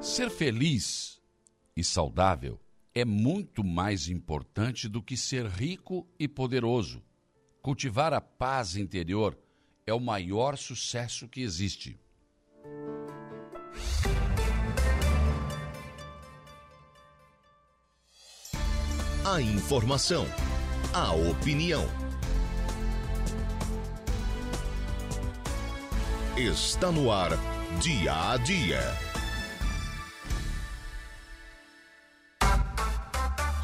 Ser feliz e saudável é muito mais importante do que ser rico e poderoso. Cultivar a paz interior é o maior sucesso que existe. A informação, a opinião. Está no ar, dia a dia.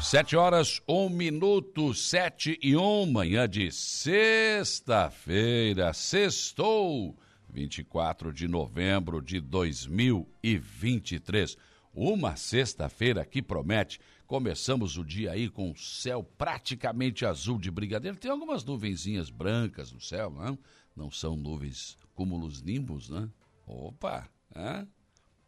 Sete horas, um minuto, sete e um, manhã de sexta-feira, sextou, 24 de novembro de 2023. Uma sexta-feira que promete. Começamos o dia aí com o céu praticamente azul de brigadeiro. Tem algumas nuvenzinhas brancas no céu, não? Não são nuvens cúmulos nimbos, né? Opa!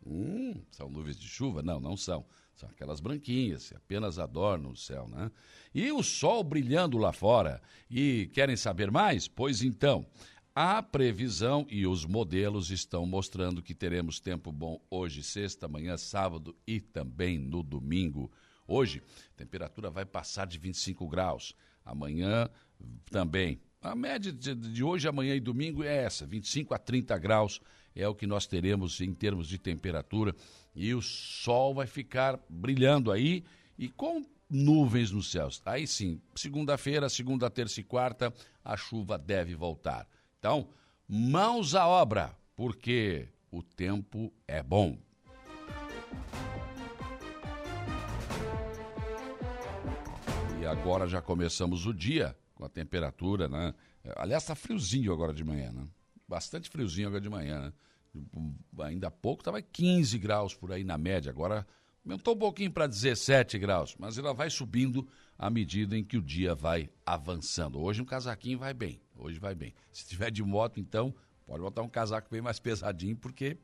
Hum, são nuvens de chuva? Não, não são. São aquelas branquinhas apenas adornam o céu, né? E o sol brilhando lá fora. E querem saber mais? Pois então, a previsão e os modelos estão mostrando que teremos tempo bom hoje, sexta, amanhã, sábado e também no domingo. Hoje, a temperatura vai passar de 25 graus. Amanhã também. A média de hoje, amanhã e domingo é essa, 25 a 30 graus é o que nós teremos em termos de temperatura e o sol vai ficar brilhando aí e com nuvens nos céus. Aí sim, segunda-feira, segunda, terça e quarta, a chuva deve voltar. Então, mãos à obra, porque o tempo é bom. E agora já começamos o dia com a temperatura, né? Aliás, está friozinho agora de manhã, né? Bastante friozinho agora de manhã, né? Ainda há pouco estava 15 graus por aí na média, agora aumentou um pouquinho para 17 graus, mas ela vai subindo à medida em que o dia vai avançando. Hoje um casaquinho vai bem, hoje vai bem. Se tiver de moto, então, pode botar um casaco bem mais pesadinho, porque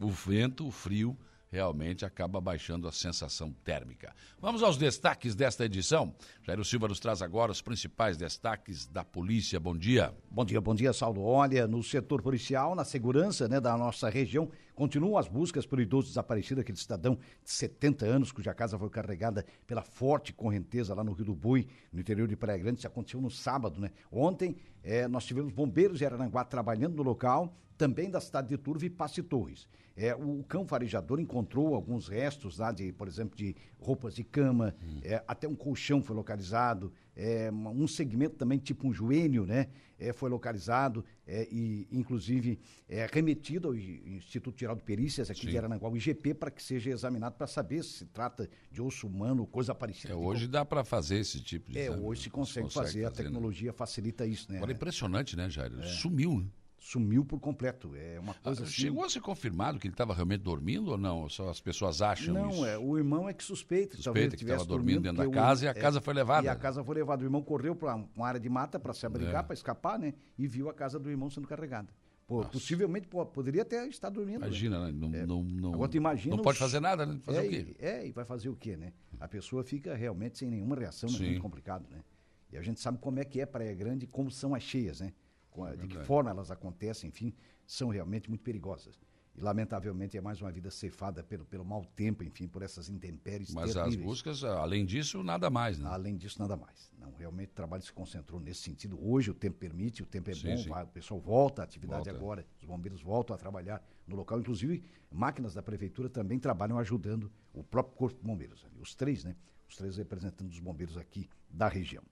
o vento, o frio, realmente acaba baixando a sensação térmica. Vamos aos destaques desta edição. Jairo Silva nos traz agora os principais destaques da polícia. Bom dia. Bom dia, bom dia, Saulo. Olha, no setor policial, na segurança né, da nossa região, continuam as buscas pelo idoso desaparecido, aquele cidadão de 70 anos, cuja casa foi carregada pela forte correnteza lá no Rio do Bui, no interior de Praia Grande. Isso aconteceu no sábado, né? Ontem, é, nós tivemos bombeiros de Araranguá trabalhando no local, também da cidade de Turva e Passe Torres. É, o cão farejador encontrou alguns restos lá de, por exemplo, de roupas de cama, hum. é, até um colchão foi localizado, é, um segmento também tipo um joelho, né? É, foi localizado é, e, inclusive, é, remetido ao Instituto Geral de Perícias aqui Sim. de Aranaguá, o IGP, para que seja examinado para saber se se trata de osso humano, coisa parecida. É, hoje dá para fazer esse tipo de É, exame, hoje se consegue, se consegue fazer, fazer, a né? tecnologia né? facilita isso, né? Agora é impressionante, né, Jair? Sumiu, né? Sumiu por completo. É uma coisa ah, assim... Chegou a ser confirmado que ele estava realmente dormindo ou não? Só as pessoas acham não, isso? Não, é, o irmão é que suspeita. Suspeita que estava dormindo, dentro da casa e a é, casa foi levada. E a casa foi levada. O irmão correu para uma área de mata para se abrigar, é. para escapar, né? E viu a casa do irmão sendo carregada. Pô, possivelmente pô, poderia até estar dormindo. Né? Imagina, né? Não, é. não, não, Agora, imagina não pode fazer nada, né? Fazer é, o quê? É, e vai fazer o quê, né? A pessoa fica realmente sem nenhuma reação, é muito complicado, né? E a gente sabe como é que é Praia Grande e como são as cheias, né? De que forma elas acontecem, enfim são realmente muito perigosas. E, lamentavelmente, é mais uma vida cefada pelo, pelo mau tempo, enfim, por essas intempéries Mas terríveis. as buscas, além disso, nada mais, né? Além disso, nada mais. Não, realmente o trabalho se concentrou nesse sentido. Hoje o tempo permite, o tempo é sim, bom, vai, o pessoal volta à atividade volta. agora, os bombeiros voltam a trabalhar no local. Inclusive, máquinas da prefeitura também trabalham ajudando o próprio Corpo de Bombeiros. Os três, né? Os três representantes dos bombeiros aqui da região.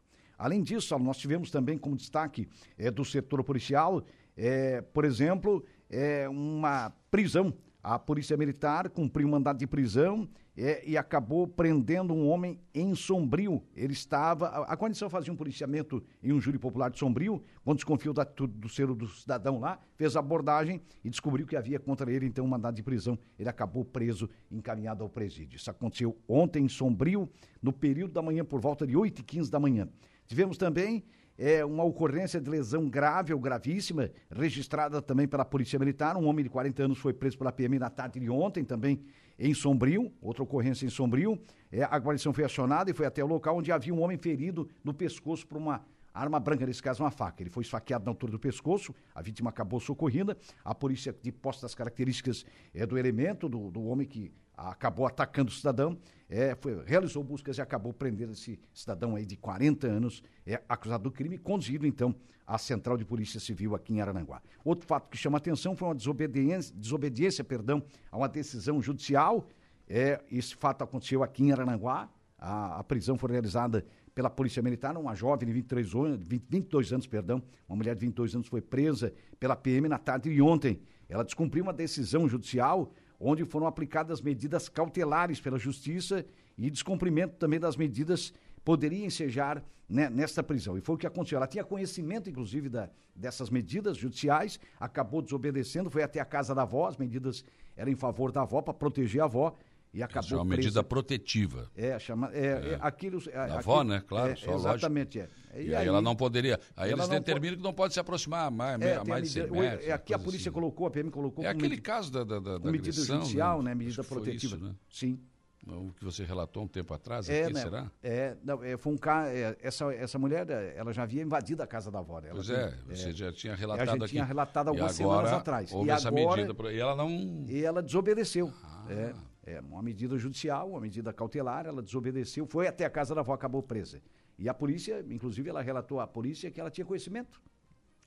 Além disso, nós tivemos também como destaque é, do setor policial, é, por exemplo, é, uma prisão. A Polícia Militar cumpriu um mandado de prisão é, e acabou prendendo um homem em Sombrio. Ele estava. A, condição fazia um policiamento em um júri popular de Sombrio, quando desconfiou da do ser do cidadão lá, fez abordagem e descobriu que havia contra ele, então, um mandado de prisão. Ele acabou preso, encaminhado ao presídio. Isso aconteceu ontem em Sombrio, no período da manhã, por volta de 8h15 da manhã. Tivemos também é, uma ocorrência de lesão grave ou gravíssima, registrada também pela Polícia Militar. Um homem de 40 anos foi preso pela PM na tarde de ontem, também em Sombrio, outra ocorrência em Sombrio. É, a guarnição foi acionada e foi até o local onde havia um homem ferido no pescoço por uma arma branca, nesse caso uma faca. Ele foi esfaqueado na altura do pescoço, a vítima acabou socorrida. A polícia, de posse das características é, do elemento, do, do homem que acabou atacando o cidadão, é, foi, realizou buscas e acabou prendendo esse cidadão aí de 40 anos, é, acusado do crime, conduzido então à Central de Polícia Civil aqui em Arananguá. Outro fato que chama atenção foi uma desobediência, desobediência perdão, a uma decisão judicial. É, esse fato aconteceu aqui em Arananguá. A, a prisão foi realizada pela Polícia Militar, uma jovem de 23 anos, 20, 22 anos, perdão, uma mulher de 22 anos foi presa pela PM na tarde de ontem. Ela descumpriu uma decisão judicial onde foram aplicadas medidas cautelares pela Justiça e descumprimento também das medidas poderia ensejar né, nesta prisão. E foi o que aconteceu. Ela tinha conhecimento, inclusive, da, dessas medidas judiciais, acabou desobedecendo, foi até a casa da avó, as medidas eram em favor da avó, para proteger a avó, e acabou Isso é uma presa. medida protetiva. É, chama, é, é. é aquilo... É, da avó, né? Claro, é, só Exatamente, é. E, e aí, aí, ela não poderia... Aí eles determinam pode... que não pode se aproximar mais, é, mais de 100 metros. É, aqui a polícia assim. colocou, a PM colocou... É aquele caso da, da, da, da medida agressão, judicial, né? né? Medida protetiva. Isso, né? Sim. O que você relatou um tempo atrás é, aqui, né, será? É, não, é, foi um caso. É, essa, essa mulher, ela já havia invadido a casa da avó dela. Pois é, você é, já tinha relatado aqui. Já tinha relatado algumas semanas atrás. Houve e essa agora, medida, e ela não. E ela desobedeceu. Ah. É, é, uma medida judicial, uma medida cautelar, ela desobedeceu, foi até a casa da avó, acabou presa. E a polícia, inclusive, ela relatou à polícia que ela tinha conhecimento.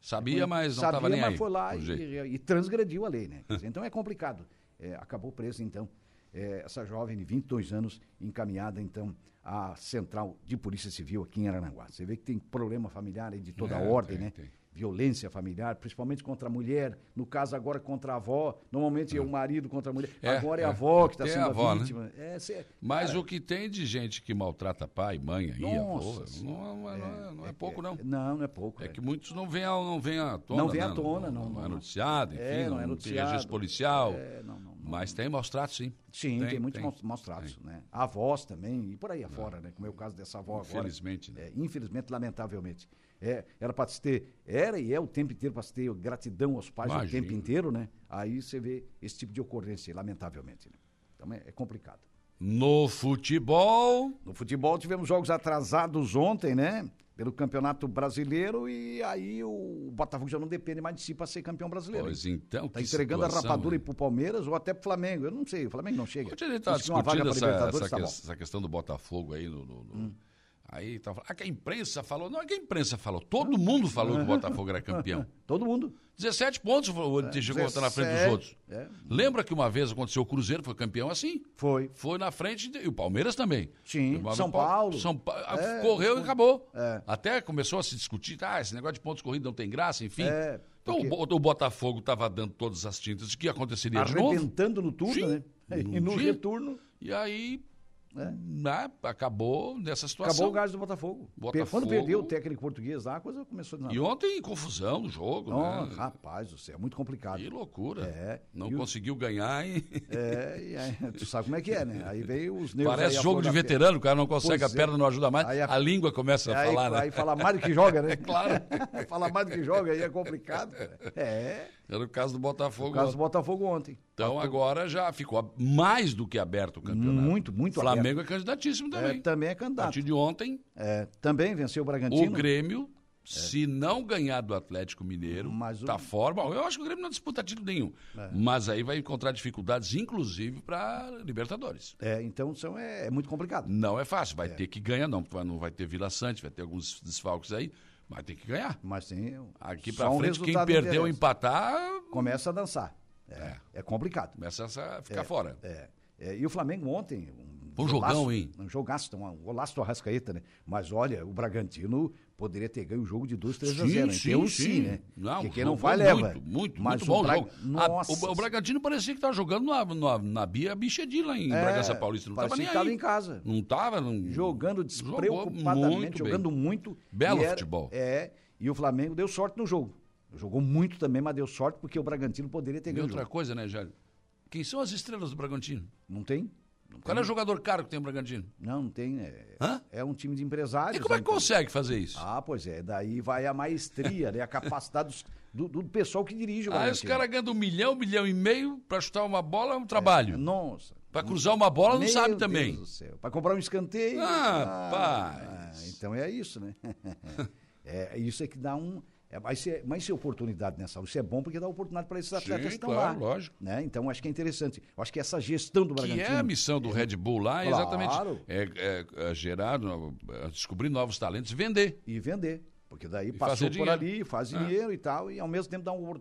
Sabia, mas não estava nem mas aí. foi lá e, e, transgrediu a lei, né? Dizer, então é complicado. É, acabou presa, então é, essa jovem de 22 anos encaminhada, então, à Central de Polícia Civil aqui em Arananguá. Você vê que tem problema familiar aí de toda é, ordem, tem, né? Tem. Violência familiar, principalmente contra a mulher, no caso agora contra a avó, normalmente é, é o marido contra a mulher, é, agora é a é. avó que está sendo a, avó, a né? vítima. Né? Cê, Mas cara, o que tem de gente que maltrata pai, mãe aí, avô, não, não, é, não é pouco não. Não, não é pouco. É, que muitos não vêm não vem à tona. Não vem à tona, não. Não, é noticiado, enfim, não, é noticiado, tem registro policial. não, não. Mas tem maus tratos, sim. Sim, tem, tem muitos tem, maus tratos, né? Avós também, e por aí afora, né? Como é o caso dessa avó agora. Infelizmente, né? É, infelizmente, lamentavelmente. É, era para se ter, era e é o tempo inteiro para se ter gratidão aos pais Imagina. o tempo inteiro, né? Aí você vê esse tipo de ocorrência, lamentavelmente. Né? Então é, é complicado. No futebol. No futebol tivemos jogos atrasados ontem, né? pelo Campeonato Brasileiro e aí o Botafogo já não depende mais de si para ser campeão brasileiro. Pois então, Está entregando situação, a rapadura para o Palmeiras ou até para o Flamengo. Eu não sei, o Flamengo não chega. Onde ele está discutindo essa, essa, tá essa, questão do Botafogo aí no, no, no... Hum. Aí tá falando, ah, que a imprensa falou. Não, é que a imprensa falou. Todo mundo falou que o Botafogo era campeão. Todo mundo. 17 pontos o é, chegou a na frente dos outros. É. Lembra que uma vez aconteceu o Cruzeiro foi campeão assim? Foi. Foi na frente de, e o Palmeiras também. Sim. São Paulo. São Paulo. É, correu e acabou. É. Até começou a se discutir, ah, esse negócio de pontos corridos não tem graça, enfim. É, então o, o, Botafogo estava dando todas as tintas de que aconteceria de novo. Arrebentando no turno, Sim, né? E no retorno. E aí Né? Acabou nessa situação. Acabou o gás do Botafogo. Botafogo. Quando perdeu o técnico português lá, a coisa começou a E ontem confusão no jogo, Não, né? Rapaz do céu, é muito complicado. Que loucura. É. Não e conseguiu o... ganhar e... É, e aí, tu sabe como é que é, né? Aí veio os. Parece jogo de veterano, o cara não consegue, pois a perna é. não ajuda mais, a... a... língua começa a aí, falar, né? Aí fala mais do que joga, né? É claro. fala mais do que joga, aí é complicado. É. Era o caso do Botafogo. O caso do Botafogo ontem. Então agora já ficou mais do que aberto o campeonato. Muito, muito Flamengo aberto. é candidatíssimo também. É, também é candidato. A partir de ontem. É, também venceu o Bragantino. O Grêmio, é. se não ganhar do Atlético Mineiro, está o... fora. Bom, eu acho que o Grêmio não disputa título nenhum. É. Mas aí vai encontrar dificuldades, inclusive, para Libertadores. É, então são, é, é, muito complicado. Não é fácil. Vai é. ter que ganhar, não. Não vai ter Vila Sante, vai ter alguns desfalques aí. Mas tem que ganhar. Mas tem. Aqui para frente, um quem perdeu empatar. Começa a dançar. É, é. é complicado. Começa a ficar é, fora. É, é. E o Flamengo ontem. Um, um jogão, hein? Um jogaço, um golaço do Arrascaeta, né? Mas olha, o Bragantino poderia ter ganho o jogo de 2, 3 a 0. Sim, então, sim, sim, né? Não, Porque quem não vai, leva. Muito, muito, Mas muito bom Bra... jogo. Nossa. A, o, o, Bragantino parecia que estava jogando na, na, na Bia Bichedi lá em é, Bragança Paulista. Não estava nem estava em casa. Não estava. Não... Jogando despreocupadamente, muito jogando bem. muito. Belo era, futebol. É, e o Flamengo deu sorte no jogo. Jogou muito também, mas deu sorte porque o Bragantino poderia ter ganho. E outra coisa, né, Jálio? Quem são as estrelas do Bragantino? Não tem. Qual é o jogador caro que tem o Bragantino? Não, não tem. É, Hã? é um time de empresários. E como é que então. consegue fazer isso? Ah, pois é. Daí vai a maestria, né, a capacidade do, do, pessoal que dirige o. Ah, os caras ganham um milhão, um milhão e meio para chutar uma bola é um trabalho. É, nossa. Para cruzar uma bola não sabe também. Para comprar um escanteio. Ah, ah, então é isso, né? é, isso é que dá um É, mas, se, mas se oportunidade nessa isso é bom porque dá oportunidade para esses atletas que estão claro, lá. lógico. Né? Então acho que é interessante. Eu acho que essa gestão do Bragantino. Que é a missão do Red Bull lá, é exatamente. É, é, é gerar, é descobrir novos talentos e vender. E vender. Porque daí e passou por ali, faz é. dinheiro e tal, e ao mesmo tempo dá um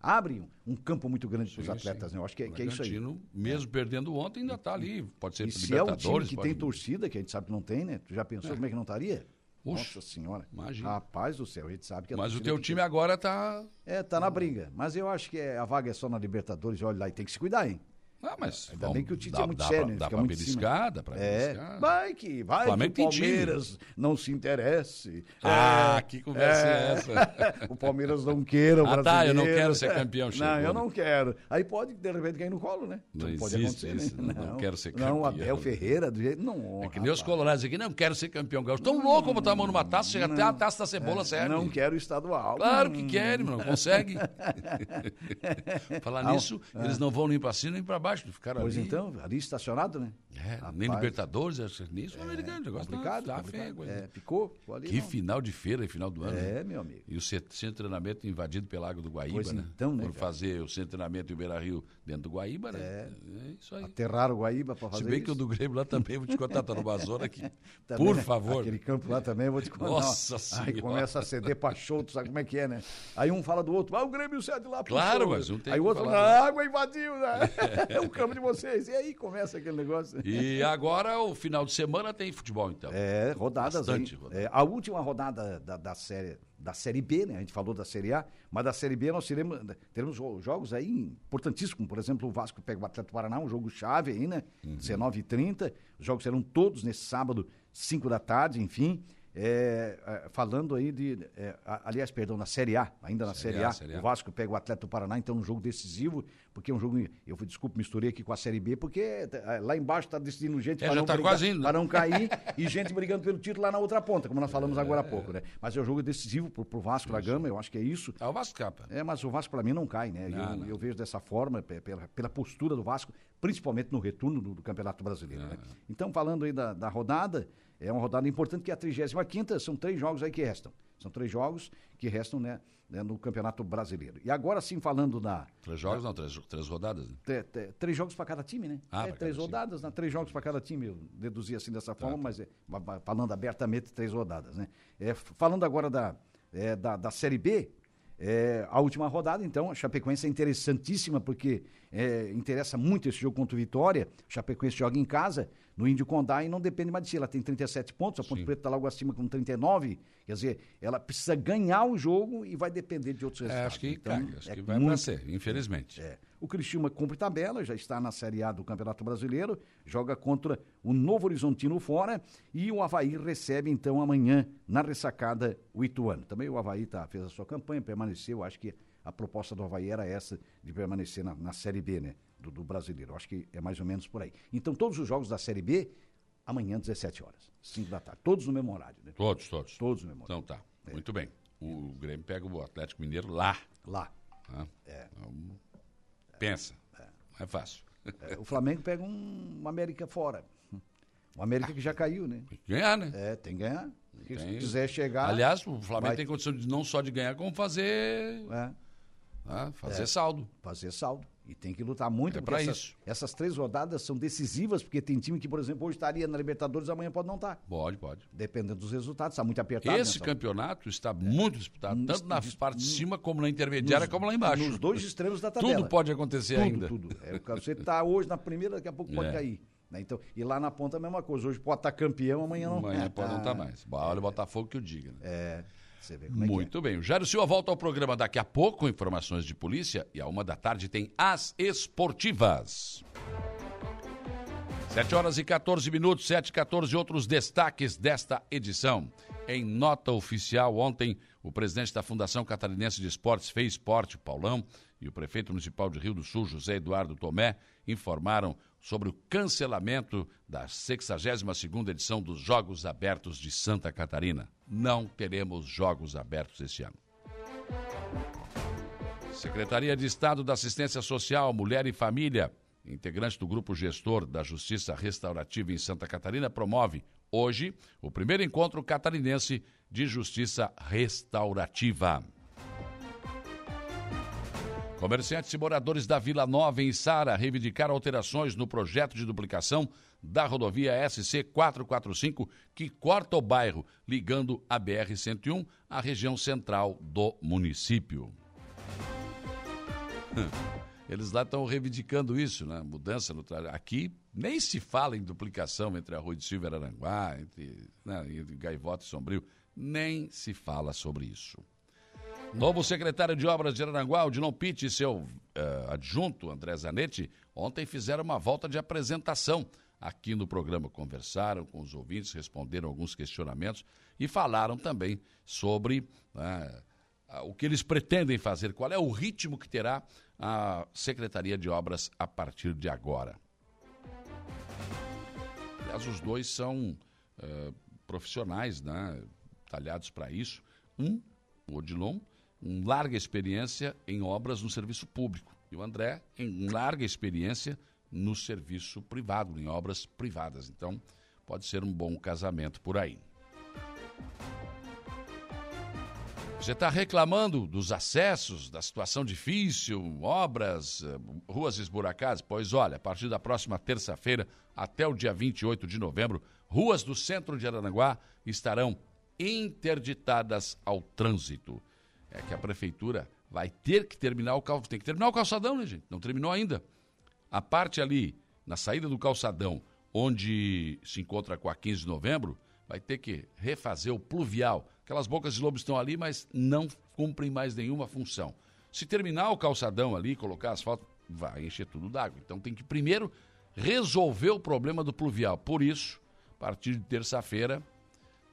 abre um campo muito grande para os atletas, sim. né? Eu acho que, é, que é isso aí. mesmo é. perdendo ontem, ainda está ali. Pode ser e se é um time que pode... tem torcida, que a gente sabe que não tem, né? Tu já pensou é. como é que não estaria? Nossa senhora. Imagina. Rapaz do céu, a gente sabe que Mas o teu time agora tá. É, tá na briga. Mas eu acho que a vaga é só na Libertadores, olha lá, e tem que se cuidar, hein? Ah, mas. Ainda bem que o Tite dá, é muito dá sério, né? Dá pra beliscar, dá pra é, Vai que, vai Flamengo que o Palmeiras não se interesse. Ah, é, que conversa é, é essa? o Palmeiras não queira o ah, brasileiro. tá, eu não quero ser campeão, chegou, Não, eu não quero. Aí pode, de repente, cair no colo, né? Não, não pode acontecer, isso, né? Não, não, quero ser campeão. Não, Abel Ferreira, do jeito... Não, é que nem os colorados aqui, não quero ser campeão. Tão louco botar a mão numa taça, chega até a taça da cebola, é, serve. Não quero estadual. Claro que querem, não consegue. Falar nisso, eles não vão nem pra cima nem pra baixo, ficaram ali. Pois então, ali estacionado, né? É, Rapaz, nem Libertadores, nisso, é, americano, negócio complicado, tá, complicado. Feio, é, picou, ali, Que não. final de feira e final do ano. É, né? meu amigo. E o centro de treinamento invadido pela Água do Guaíba, pois né? Então, né? Por fazer o centro de treinamento em Beira Rio dentro do Guaíba, né? É, é isso aí. Aterraram o Guaíba para fazer Se bem isso. que o do Grêmio lá também, vou te contar, tá numa zona aqui. também, Por né? favor. Aquele campo lá também, vou te contar. Nossa Senhora. Aí começa a ceder para show, tu sabe como é que é, né? Aí um fala do outro, ah, o Grêmio cede lá pro Claro, mas um tem Aí o outro fala, a água invadiu, né? É o campo de vocês. E aí começa aquele negócio. E agora, o final de semana tem futebol, então. É, rodadas Bastante. É, a última rodada da, da, série, da Série B, né? A gente falou da Série A, mas da Série B nós teremos, teremos jogos aí importantíssimos, por exemplo, o Vasco pega o Atlético Paraná, um jogo chave aí, né? Uhum. 19h30. Os jogos serão todos nesse sábado, 5 da tarde, enfim. É, é, falando aí de. É, aliás, perdão, na Série A, ainda na Série, série, a, série a, o Vasco pega o Atlético do Paraná, então um jogo decisivo, porque é um jogo. Eu desculpe, misturei aqui com a Série B, porque é, lá embaixo está decidindo gente é, para, não tá brigar, para não cair e gente brigando pelo título lá na outra ponta, como nós falamos agora há pouco, né? Mas é um jogo decisivo pro, pro Vasco da Gama, eu acho que é isso. É o Vasco capa. É, mas o Vasco para mim não cai, né? Não, eu, não. eu, vejo dessa forma, pela, pela postura do Vasco, principalmente no retorno do, do Campeonato Brasileiro. Né? Então, falando aí da, da rodada. É uma rodada importante que é a 35 são três jogos aí que restam. São três jogos que restam né, né, no Campeonato Brasileiro. E agora sim, falando da. Três jogos, da, não, três, três rodadas. Né? três jogos para cada time, né? Ah, é, três rodadas, né? três jogos para cada time. Eu deduzi assim dessa forma, tá, tá. mas é, falando abertamente, três rodadas, né? É, falando agora da, é, da, da Série B, é, a última rodada, então, a Chapecoense é interessantíssima porque é, interessa muito esse jogo contra o Vitória. A Chapecoense joga em casa, no Índio Condá, e não depende mais de si. Ela tem 37 pontos, a Ponte Preta está logo acima com 39. Quer dizer, ela precisa ganhar o jogo e vai depender de outros resultados. É, acho que, então, acho é que vai muito, ser, infelizmente. É. O Criciúma cumpre tabela, já está na Série A do Campeonato Brasileiro, joga contra o Novo Horizontino fora e o Havaí recebe então amanhã na ressacada o Ituano. Também o Havaí tá, fez a sua campanha, permaneceu, acho que a proposta do Havaí era essa, de permanecer na, na Série B, né, do, do Brasileiro. Acho que é mais ou menos por aí. Então todos os jogos da Série B, amanhã 17 horas, 5 da tarde, todos no mesmo horário, né? Todos, todos. Todos no mesmo horário. Então tá, é. muito bem. O Grêmio pega o Atlético Mineiro lá. Lá. Ah, é. Então, Pensa. É. Não é fácil. É, o Flamengo pega um, um América fora. O América que já caiu, né? Tem que ganhar, né? É, tem que ganhar. Tem... Se quiser chegar. Aliás, o Flamengo vai... tem condição de não só de ganhar, como fazer. É. Ah, fazer é, saldo. Fazer saldo. E tem que lutar muito. É para isso. Essas três rodadas são decisivas, porque tem time que, por exemplo, hoje estaria na Libertadores, amanhã pode não estar. Pode, pode. Dependendo dos resultados, está muito apertado. Esse campeonato está é. muito disputado, tanto na parte de cima, como na intermediária, nos, como lá embaixo. Nos dois extremos da tabela. Tudo pode acontecer tudo, ainda. Tudo, é, Você está hoje na primeira, daqui a pouco pode é. cair. Né? Então, e lá na ponta a mesma coisa. Hoje pode estar tá campeão, amanhã não. Amanhã pode não estar tá mais. Olha o Botafogo que eu diga. Né? É. É Muito é. bem. O Jairo Silva volta ao programa daqui a pouco, informações de polícia, e a uma da tarde tem as esportivas. 7 horas e 14 minutos, 7 e 14, outros destaques desta edição. Em nota oficial, ontem, o presidente da Fundação Catarinense de Esportes, Fez Esporte, Paulão, e o prefeito municipal de Rio do Sul, José Eduardo Tomé, informaram sobre o cancelamento da 62ª edição dos Jogos Abertos de Santa Catarina. Não teremos Jogos Abertos este ano. Secretaria de Estado da Assistência Social, Mulher e Família, integrante do grupo gestor da Justiça Restaurativa em Santa Catarina, promove hoje o primeiro encontro catarinense de Justiça Restaurativa. Comerciantes e moradores da Vila Nova em Sara reivindicaram alterações no projeto de duplicação da rodovia SC 445 que corta o bairro, ligando a BR-101 à região central do município. Eles lá estão reivindicando isso, né? Mudança no trajeto. Aqui nem se fala em duplicação entre a Rua de Silva e Araranguá, entre, né, entre Gaivota e Sombrio. Nem se fala sobre isso. Novo secretário de Obras de Aranguá, o Dilon Pitt e seu uh, adjunto, André Zanetti, ontem fizeram uma volta de apresentação aqui no programa. Conversaram com os ouvintes, responderam alguns questionamentos e falaram também sobre uh, o que eles pretendem fazer, qual é o ritmo que terá a Secretaria de Obras a partir de agora. Aliás, os dois são uh, profissionais, né, talhados para isso. Um, o Odilon, em larga experiência em obras no serviço público. E o André em larga experiência no serviço privado, em obras privadas. Então, pode ser um bom casamento por aí. Você está reclamando dos acessos, da situação difícil, obras, eh, ruas esburacadas? Pois olha, a partir da próxima terça-feira até o dia 28 de novembro, ruas do centro de Aranaguá estarão interditadas ao trânsito é que a prefeitura vai ter que terminar o calçadão. Tem que terminar o calçadão, né, gente? Não terminou ainda. A parte ali, na saída do calçadão, onde se encontra com a 15 de novembro, vai ter que refazer o pluvial. Aquelas bocas de lobo estão ali, mas não cumprem mais nenhuma função. Se terminar o calçadão ali, colocar asfalto, vai encher tudo d'água. Então tem que primeiro resolver o problema do pluvial. Por isso, a partir de terça-feira,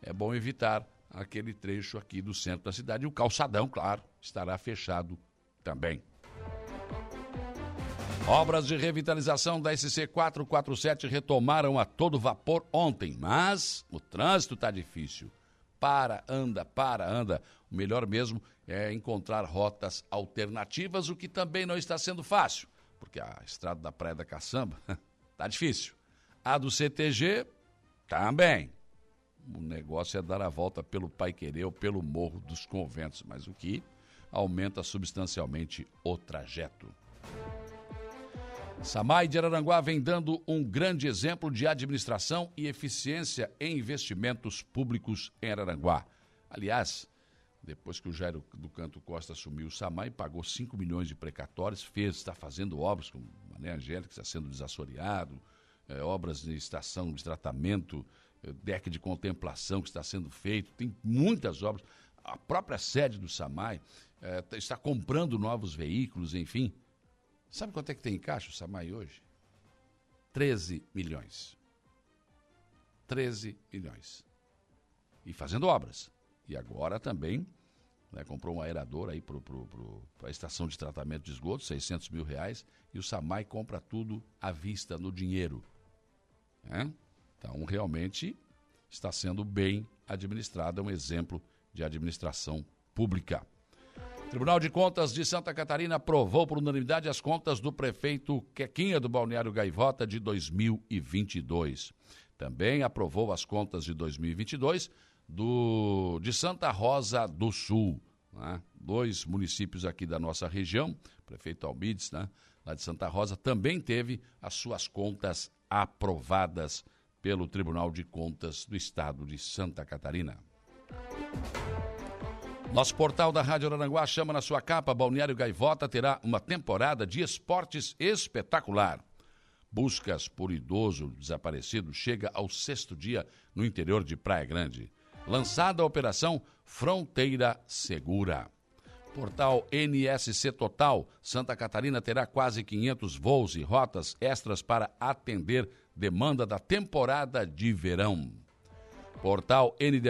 é bom evitar aquele trecho aqui do centro da cidade. E o calçadão, claro, estará fechado também. Obras de revitalização da SC 447 retomaram a todo vapor ontem, mas o trânsito está difícil. Para, anda, para, anda. O melhor mesmo é encontrar rotas alternativas, o que também não está sendo fácil, porque a estrada da Praia da Caçamba está difícil. A do CTG também. O negócio é dar a volta pelo Pai Querer ou pelo Morro dos Conventos, mas o que aumenta substancialmente o trajeto. Samai de Araranguá vem dando um grande exemplo de administração e eficiência em investimentos públicos em Araranguá. Aliás, depois que o Jairo do Canto Costa assumiu o Samai, pagou 5 milhões de precatórios, fez, está fazendo obras como Mané Angélica, está sendo desassoreado, é, obras de estação de tratamento deck de contemplação que está sendo feito, tem muitas obras. A própria sede do SAMAI é, está comprando novos veículos, enfim. Sabe quanto é que tem em caixa o SAMAI hoje? 13 milhões. 13 milhões. E fazendo obras. E agora também né, comprou um aerador aí para a estação de tratamento de esgoto, 600 mil reais, e o SAMAI compra tudo à vista, no dinheiro. Né? Então, realmente está sendo bem administrada, é um exemplo de administração pública. O Tribunal de Contas de Santa Catarina aprovou por unanimidade as contas do prefeito Quequinha do Balneário Gaivota de 2022. Também aprovou as contas de 2022 do, de Santa Rosa do Sul. Né? Dois municípios aqui da nossa região, prefeito Almides, né? lá de Santa Rosa, também teve as suas contas aprovadas pelo Tribunal de Contas do Estado de Santa Catarina. Nosso portal da Rádio Aranguá chama na sua capa Balneário Gaivota terá uma temporada de esportes espetacular. Buscas por idoso desaparecido chega ao sexto dia no interior de Praia Grande. Lançada a operação Fronteira Segura. Portal NSC Total, Santa Catarina terá quase 500 voos e rotas extras para atender demanda da temporada de verão. Portal ND+,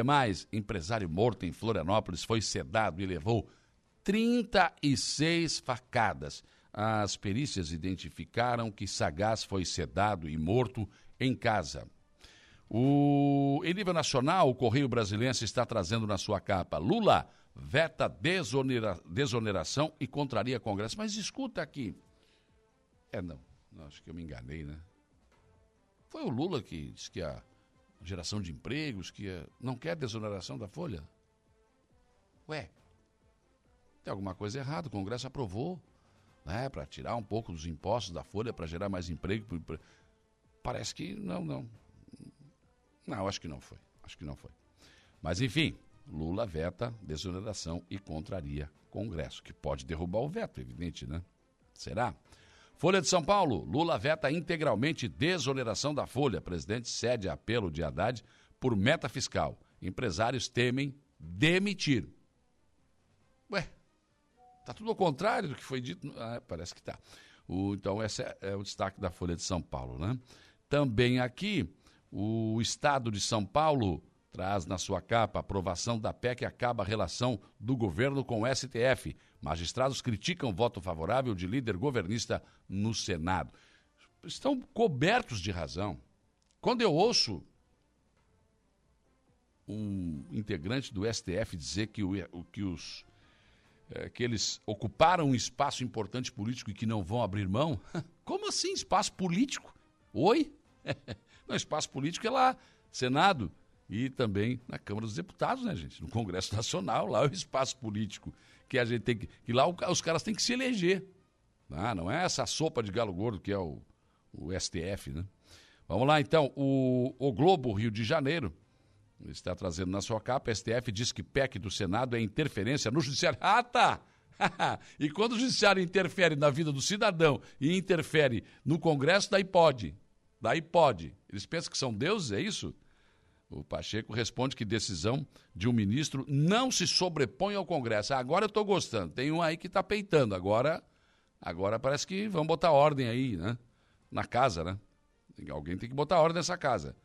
empresário morto em Florianópolis, foi sedado e levou 36 facadas. As perícias identificaram que Sagaz foi sedado e morto em casa. O, em nível nacional, o Correio Brasilense está trazendo na sua capa Lula veta desonera, desoneração e contraria Congresso. Mas escuta aqui. É, não. Acho que eu me enganei, né? Foi o Lula que disse que a geração de empregos, que não quer desoneração da folha. Ué, tem alguma coisa errada, o Congresso aprovou. né, para tirar um pouco dos impostos da folha, para gerar mais emprego. Parece que não, não. Não, acho que não foi. Acho que não foi. Mas, enfim, Lula veta desoneração e contraria Congresso, que pode derrubar o veto, evidente, né? Será? Folha de São Paulo, Lula veta integralmente desoneração da folha. Presidente cede apelo de Haddad por meta fiscal. Empresários temem demitir. Ué, tá tudo ao contrário do que foi dito? Ah, parece que tá. O, então, esse é, é o destaque da Folha de São Paulo, né? Também aqui, o Estado de São Paulo traz na sua capa a aprovação da PEC acaba a relação do governo com o STF. Magistrados criticam voto favorável de líder governista no Senado. Estão cobertos de razão. Quando eu ouço um integrante do STF dizer que, o, que, os, é, que eles ocuparam um espaço importante político e que não vão abrir mão, como assim espaço político? Oi? Não, espaço político é lá, Senado, e também na Câmara dos Deputados, né, gente? No Congresso Nacional, lá é o espaço político que a gente tem que. que lá os caras têm que se eleger. Ah, não é essa sopa de galo gordo que é o, o STF, né? Vamos lá, então. O, o Globo Rio de Janeiro está trazendo na sua capa. STF diz que PEC do Senado é interferência no Judiciário. Ah, tá! e quando o Judiciário interfere na vida do cidadão e interfere no Congresso, daí pode. Daí pode. Eles pensam que são deuses, é isso? O Pacheco responde que decisão de um ministro não se sobrepõe ao Congresso. Ah, agora eu estou gostando. Tem um aí que está peitando. Agora, agora parece que vão botar ordem aí, né? Na casa, né? Alguém tem que botar ordem nessa casa.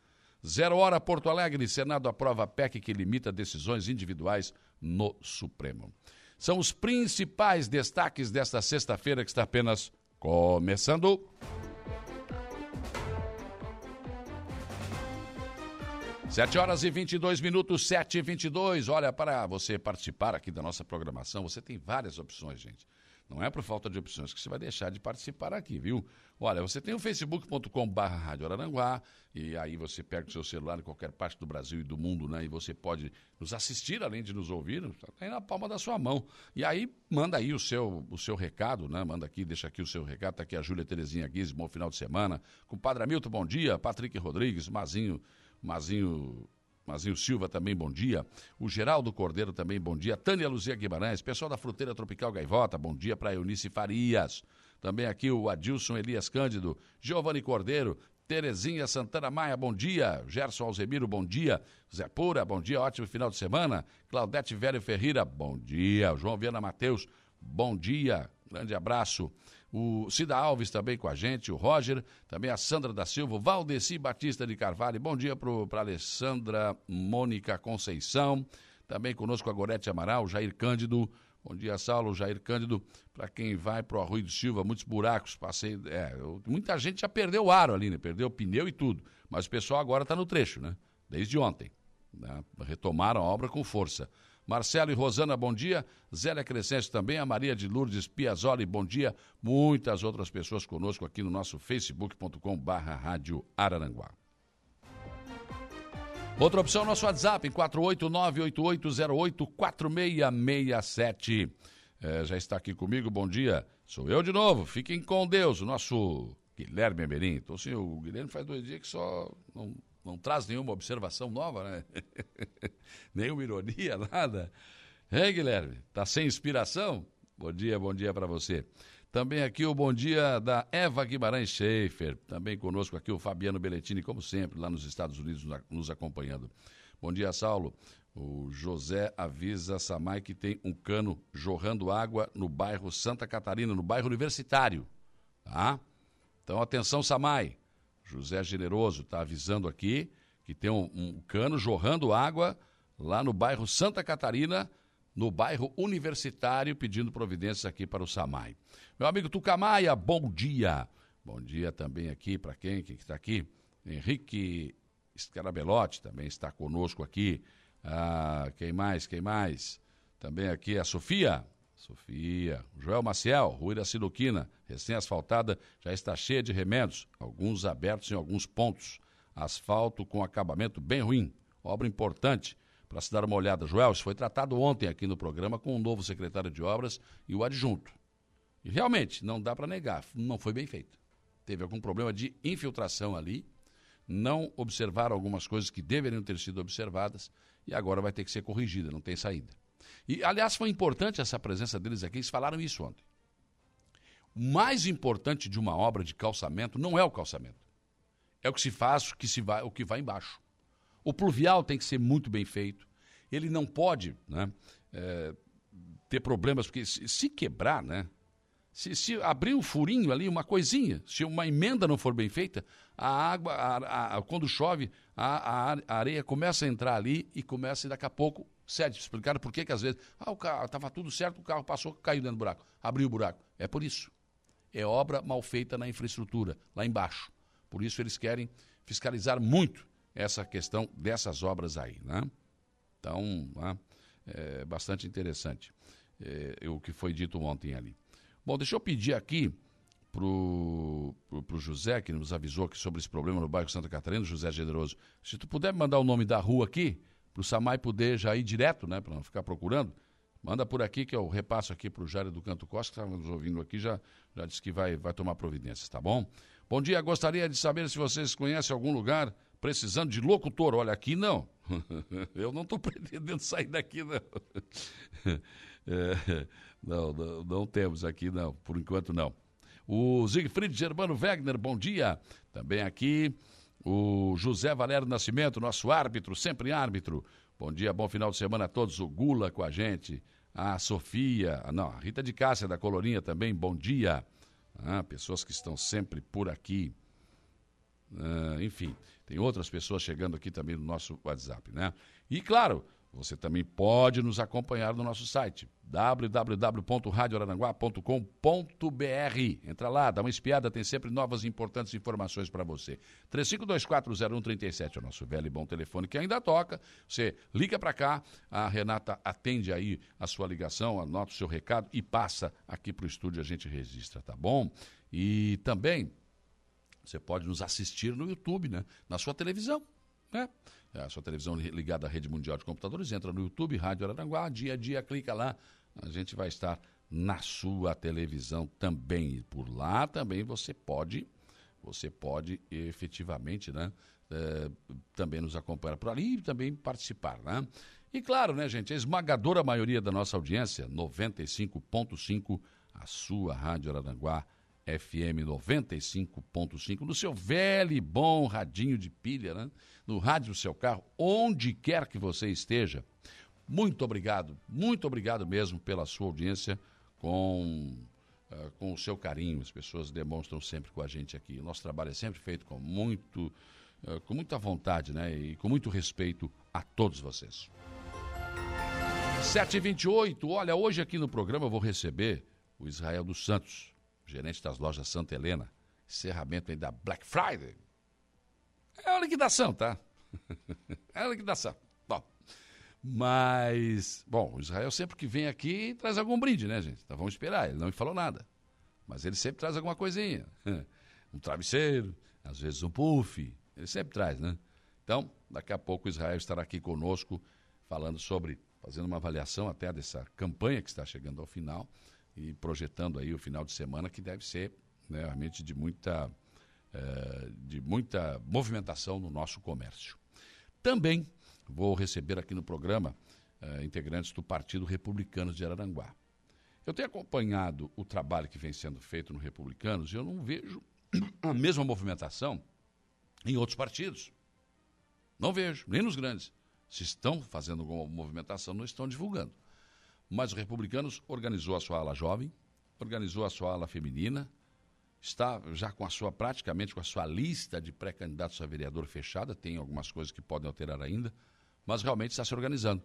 Zero hora, Porto Alegre. Senado aprova a PEC que limita decisões individuais no Supremo. São os principais destaques desta sexta-feira que está apenas começando. 7 horas e 22 minutos, 7 e 22. Olha, para você participar aqui da nossa programação, você tem várias opções, gente. Não é por falta de opções que você vai deixar de participar aqui, viu? Olha, você tem o facebook.com.br e aí você pega o seu celular em qualquer parte do Brasil e do mundo, né? E você pode nos assistir, além de nos ouvir, aí na palma da sua mão. E aí, manda aí o seu, o seu recado, né? Manda aqui, deixa aqui o seu recado. Está aqui a Júlia Terezinha Guiz, bom final de semana. Com o Padre Hamilton, bom dia. Patrick Rodrigues, Mazinho Mazinho, Mazinho Silva também, bom dia. O Geraldo Cordeiro também, bom dia. Tânia Luzia Guimarães, pessoal da Fruteira Tropical Gaivota, bom dia para Eunice Farias. Também aqui o Adilson Elias Cândido, Giovanni Cordeiro, Terezinha Santana Maia, bom dia. Gerson Alzemiro, bom dia. Zé Pura, bom dia, ótimo final de semana. Claudete Velho Ferreira, bom dia. João Viana Mateus, bom dia. Grande abraço o Cida Alves também com a gente, o Roger, também a Sandra da Silva, o Valdeci Batista de Carvalho. Bom dia para Alessandra Mônica Conceição. Também conosco a Gorete Amaral, Jair Cândido. Bom dia, Saulo, Jair Cândido. Para quem vai para o Arroio do Silva, muitos buracos. Passei. É, muita gente já perdeu o aro ali, né? Perdeu o pneu e tudo. Mas o pessoal agora está no trecho, né? Desde ontem. Né? Retomaram a obra com força. Marcelo e Rosana, bom dia. Zélia Crescente também, a Maria de Lourdes Piazzoli, bom dia. Muitas outras pessoas conosco aqui no nosso facebook.com barra rádio Araranguá. Outra opção, nosso WhatsApp, em 48988084667. É, já está aqui comigo, bom dia. Sou eu de novo, fiquem com Deus, o nosso Guilherme Emerim. Então, assim, o Guilherme faz dois dias que só não não traz nenhuma observação nova, né? nenhuma ironia, nada. Hein, Guilherme? Tá sem inspiração? Bom dia, bom dia para você. Também aqui o bom dia da Eva Guimarães Schaefer. Também conosco aqui o Fabiano Belletini, como sempre, lá nos Estados Unidos, nos acompanhando. Bom dia, Saulo. O José avisa Samai que tem um cano jorrando água no bairro Santa Catarina, no bairro universitário. Tá? Então, atenção, Samai. José Generoso está avisando aqui que tem um, um, cano jorrando água lá no bairro Santa Catarina, no bairro Universitário, pedindo providências aqui para o Samai. Meu amigo Tucamaia, bom dia. Bom dia também aqui para quem que está aqui? Henrique Scarabelotti também está conosco aqui. Ah, quem mais? Quem mais? Também aqui a Sofia. Sofia. Joel Maciel, Rua da Sinuquina, recém-asfaltada, já está cheia de remédios, alguns abertos em alguns pontos. Asfalto com acabamento bem ruim. Obra importante para se dar uma olhada. Joel, isso foi tratado ontem aqui no programa com o novo secretário de obras e o adjunto. E realmente, não dá para negar, não foi bem feito. Teve algum problema de infiltração ali, não observaram algumas coisas que deveriam ter sido observadas e agora vai ter que ser corrigida, não tem saída. E, aliás, foi importante essa presença deles aqui, eles falaram isso ontem. O mais importante de uma obra de calçamento não é o calçamento. É o que se faz, o que, se vai, o que vai embaixo. O pluvial tem que ser muito bem feito. Ele não pode né, é, ter problemas, porque se, se quebrar, né? Se, se, abrir um furinho ali, uma coisinha, se uma emenda não for bem feita, a água, a, a, quando chove, a, a, areia começa a entrar ali e começa, e daqui a pouco, cede. Explicaram por que que às vezes, ah, o carro estava tudo certo, o carro passou, caiu dentro do buraco, abriu o buraco. É por isso. É obra mal feita na infraestrutura, lá embaixo. Por isso eles querem fiscalizar muito essa questão dessas obras aí, né? Então, né, é bastante interessante é, o que foi dito ontem ali. Bom, deixa eu pedir aqui pro, pro, pro José, que nos avisou aqui sobre esse problema no bairro Santa Catarina, José Generoso. Se tu puder me mandar o nome da rua aqui, para o Samai poder já ir direto, né, para não ficar procurando, manda por aqui que eu repasso aqui para o Jário do Canto Costa, que estava nos ouvindo aqui, já, já disse que vai, vai tomar providências, tá bom? Bom dia, gostaria de saber se vocês conhecem algum lugar precisando de locutor. Olha, aqui não. eu não estou pretendendo sair daqui, não. É, não, não, não temos aqui, não, por enquanto não. O Siegfried Germano Wegner, bom dia. Também aqui o José Valério Nascimento, nosso árbitro, sempre árbitro. Bom dia, bom final de semana a todos. O Gula com a gente. A Sofia, não, a Rita de Cássia da Colorinha também, bom dia. Ah, pessoas que estão sempre por aqui. Ah, enfim, tem outras pessoas chegando aqui também no nosso WhatsApp, né? E claro, você também pode nos acompanhar no nosso site www.radioraranguá.com.br. Entra lá, dá uma espiada, tem sempre novas importantes informações para você. 35240137 é o nosso velho e bom telefone que ainda toca. Você liga para cá, a Renata atende aí a sua ligação, anota o seu recado e passa aqui para o estúdio, a gente registra, tá bom? E também você pode nos assistir no YouTube, né? Na sua televisão, né? É, a sua televisão ligada à rede mundial de computadores, entra no YouTube, Rádio Araranguá, dia a dia, clica lá, a gente vai estar na sua televisão também. E por lá também você pode, você pode efetivamente, né? É, também nos acompanhar por ali e também participar, né? E claro, né, gente, a esmagadora maioria da nossa audiência, 95.5, a sua Rádio Araranguá, FM 95.5, no seu velho e bom radinho de pilha, né? no rádio do seu carro, onde quer que você esteja. Muito obrigado, muito obrigado mesmo pela sua audiência, com, uh, com o seu carinho. As pessoas demonstram sempre com a gente aqui. O nosso trabalho é sempre feito com muito, uh, com muita vontade né? e com muito respeito a todos vocês. 7h28, olha, hoje aqui no programa eu vou receber o Israel dos Santos gerente das lojas Santa Helena, encerramento aí da Black Friday. É a liquidação, tá? é a liquidação. Bom, mas, bom, o Israel sempre que vem aqui traz algum brinde, né, gente? Então vamos esperar, ele não me falou nada. Mas ele sempre traz alguma coisinha. Um travesseiro, às vezes um puff, ele sempre traz, né? Então, daqui a pouco o Israel estará aqui conosco falando sobre, fazendo uma avaliação até dessa campanha que está chegando ao final e projetando aí o final de semana que deve ser né, realmente de muita, é, de muita movimentação no nosso comércio. Também vou receber aqui no programa é, integrantes do Partido Republicano de Araranguá. Eu tenho acompanhado o trabalho que vem sendo feito no Republicanos e eu não vejo a mesma movimentação em outros partidos. Não vejo, nem nos grandes. Se estão fazendo alguma movimentação, não estão divulgando. Mas o Republicanos organizou a sua ala jovem, organizou a sua ala feminina, está já com a sua, praticamente com a sua lista de pré-candidatos a vereador fechada, tem algumas coisas que podem alterar ainda, mas realmente está se organizando.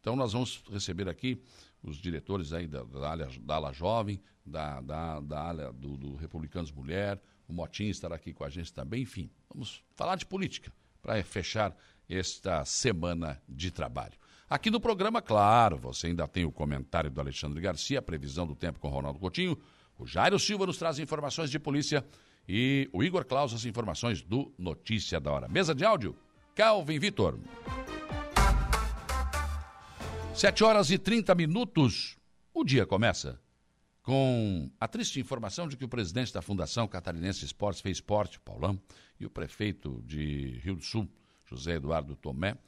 Então nós vamos receber aqui os diretores aí da, da, ala, da ala jovem, da, da, da do, do Republicanos Mulher, o Motim estará aqui com a gente também, enfim, vamos falar de política para fechar esta semana de trabalho. Aqui no programa, claro, você ainda tem o comentário do Alexandre Garcia, a previsão do tempo com Ronaldo Coutinho. O Jairo Silva nos traz informações de polícia e o Igor Claus as informações do Notícia da Hora. Mesa de áudio, Calvin Vitor. 7 horas e 30 minutos. O dia começa com a triste informação de que o presidente da Fundação Catarinense Esportes fez esporte, Paulão, e o prefeito de Rio do Sul, José Eduardo Tomé,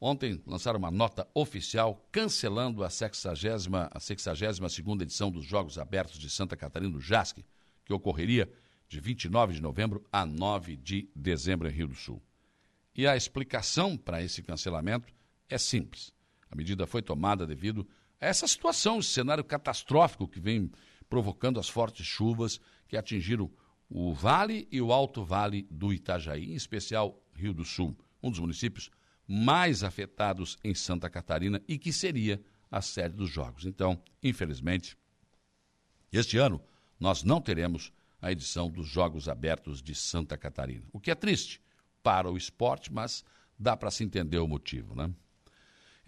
ontem lançaram uma nota oficial cancelando a 60, a 62 edição dos Jogos Abertos de Santa Catarina do JASC, que ocorreria de 29 de novembro a 9 de dezembro em Rio do Sul. E a explicação para esse cancelamento é simples. A medida foi tomada devido essa situação, esse cenário catastrófico que vem provocando as fortes chuvas que atingiram o Vale e o Alto Vale do Itajaí, em especial Rio do Sul, um dos municípios mais afetados em Santa Catarina e que seria a sede dos Jogos. Então, infelizmente, este ano nós não teremos a edição dos Jogos Abertos de Santa Catarina, o que é triste para o esporte, mas dá para se entender o motivo, né?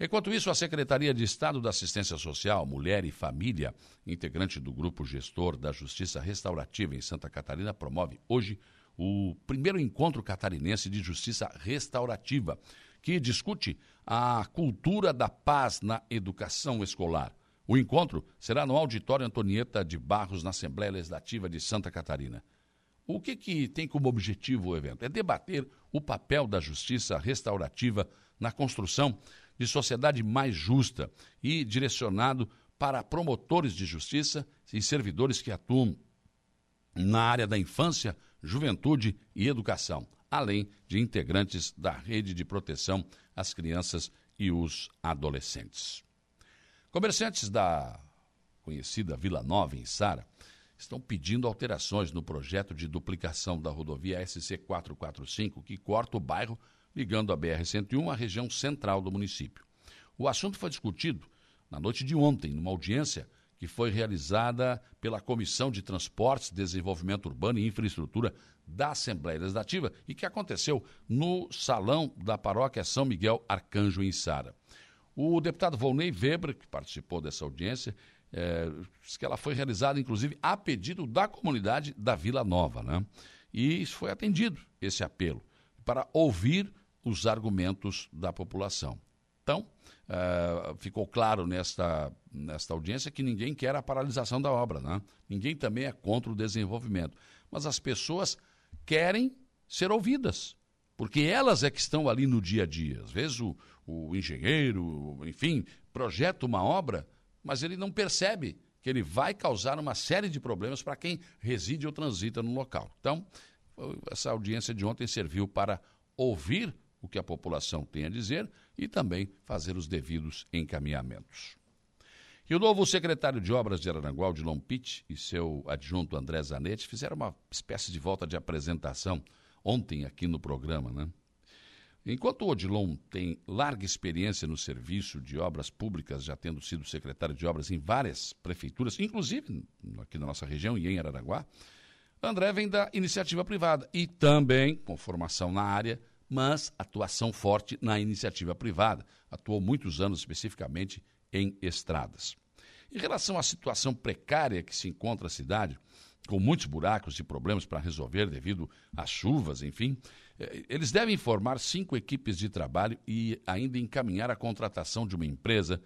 Enquanto isso, a Secretaria de Estado da Assistência Social, Mulher e Família, integrante do grupo gestor da Justiça Restaurativa em Santa Catarina, promove hoje o primeiro encontro catarinense de justiça restaurativa, que discute a cultura da paz na educação escolar. O encontro será no Auditório Antonieta de Barros, na Assembleia Legislativa de Santa Catarina. O que, que tem como objetivo o evento? É debater o papel da justiça restaurativa na construção de sociedade mais justa e direcionado para promotores de justiça e servidores que atuam na área da infância, juventude e educação, além de integrantes da rede de proteção às crianças e os adolescentes. Comerciantes da conhecida Vila Nova, em Sara, estão pedindo alterações no projeto de duplicação da rodovia SC 445, que corta o bairro ligando a BR-101 à região central do município. O assunto foi discutido na noite de ontem, numa audiência que foi realizada pela Comissão de Transportes, Desenvolvimento Urbano e Infraestrutura da Assembleia Legislativa e que aconteceu no salão da paróquia São Miguel Arcanjo em Sara. O deputado Volney Weber, que participou dessa audiência, é, disse que ela foi realizada, inclusive, a pedido da comunidade da Vila Nova. Né? E foi atendido esse apelo para ouvir os argumentos da população. Então, uh, ficou claro nesta, nesta audiência que ninguém quer a paralisação da obra, né? ninguém também é contra o desenvolvimento. Mas as pessoas querem ser ouvidas, porque elas é que estão ali no dia a dia. Às vezes o, o engenheiro, enfim, projeta uma obra, mas ele não percebe que ele vai causar uma série de problemas para quem reside ou transita no local. Então, essa audiência de ontem serviu para ouvir o que a população tem a dizer e também fazer os devidos encaminhamentos. E o novo secretário de Obras de Araranguá, Odilon Pitt, e seu adjunto André Zanetti fizeram uma espécie de volta de apresentação ontem aqui no programa, né? Enquanto o Odilon tem larga experiência no serviço de obras públicas, já tendo sido secretário de obras em várias prefeituras, inclusive aqui na nossa região e em Araranguá, André vem da iniciativa privada e também com formação na área mas atuação forte na iniciativa privada. Atuou muitos anos especificamente em estradas. Em relação à situação precária que se encontra a cidade, com muitos buracos e problemas para resolver devido às chuvas, enfim, eh, eles devem formar cinco equipes de trabalho e ainda encaminhar a contratação de uma empresa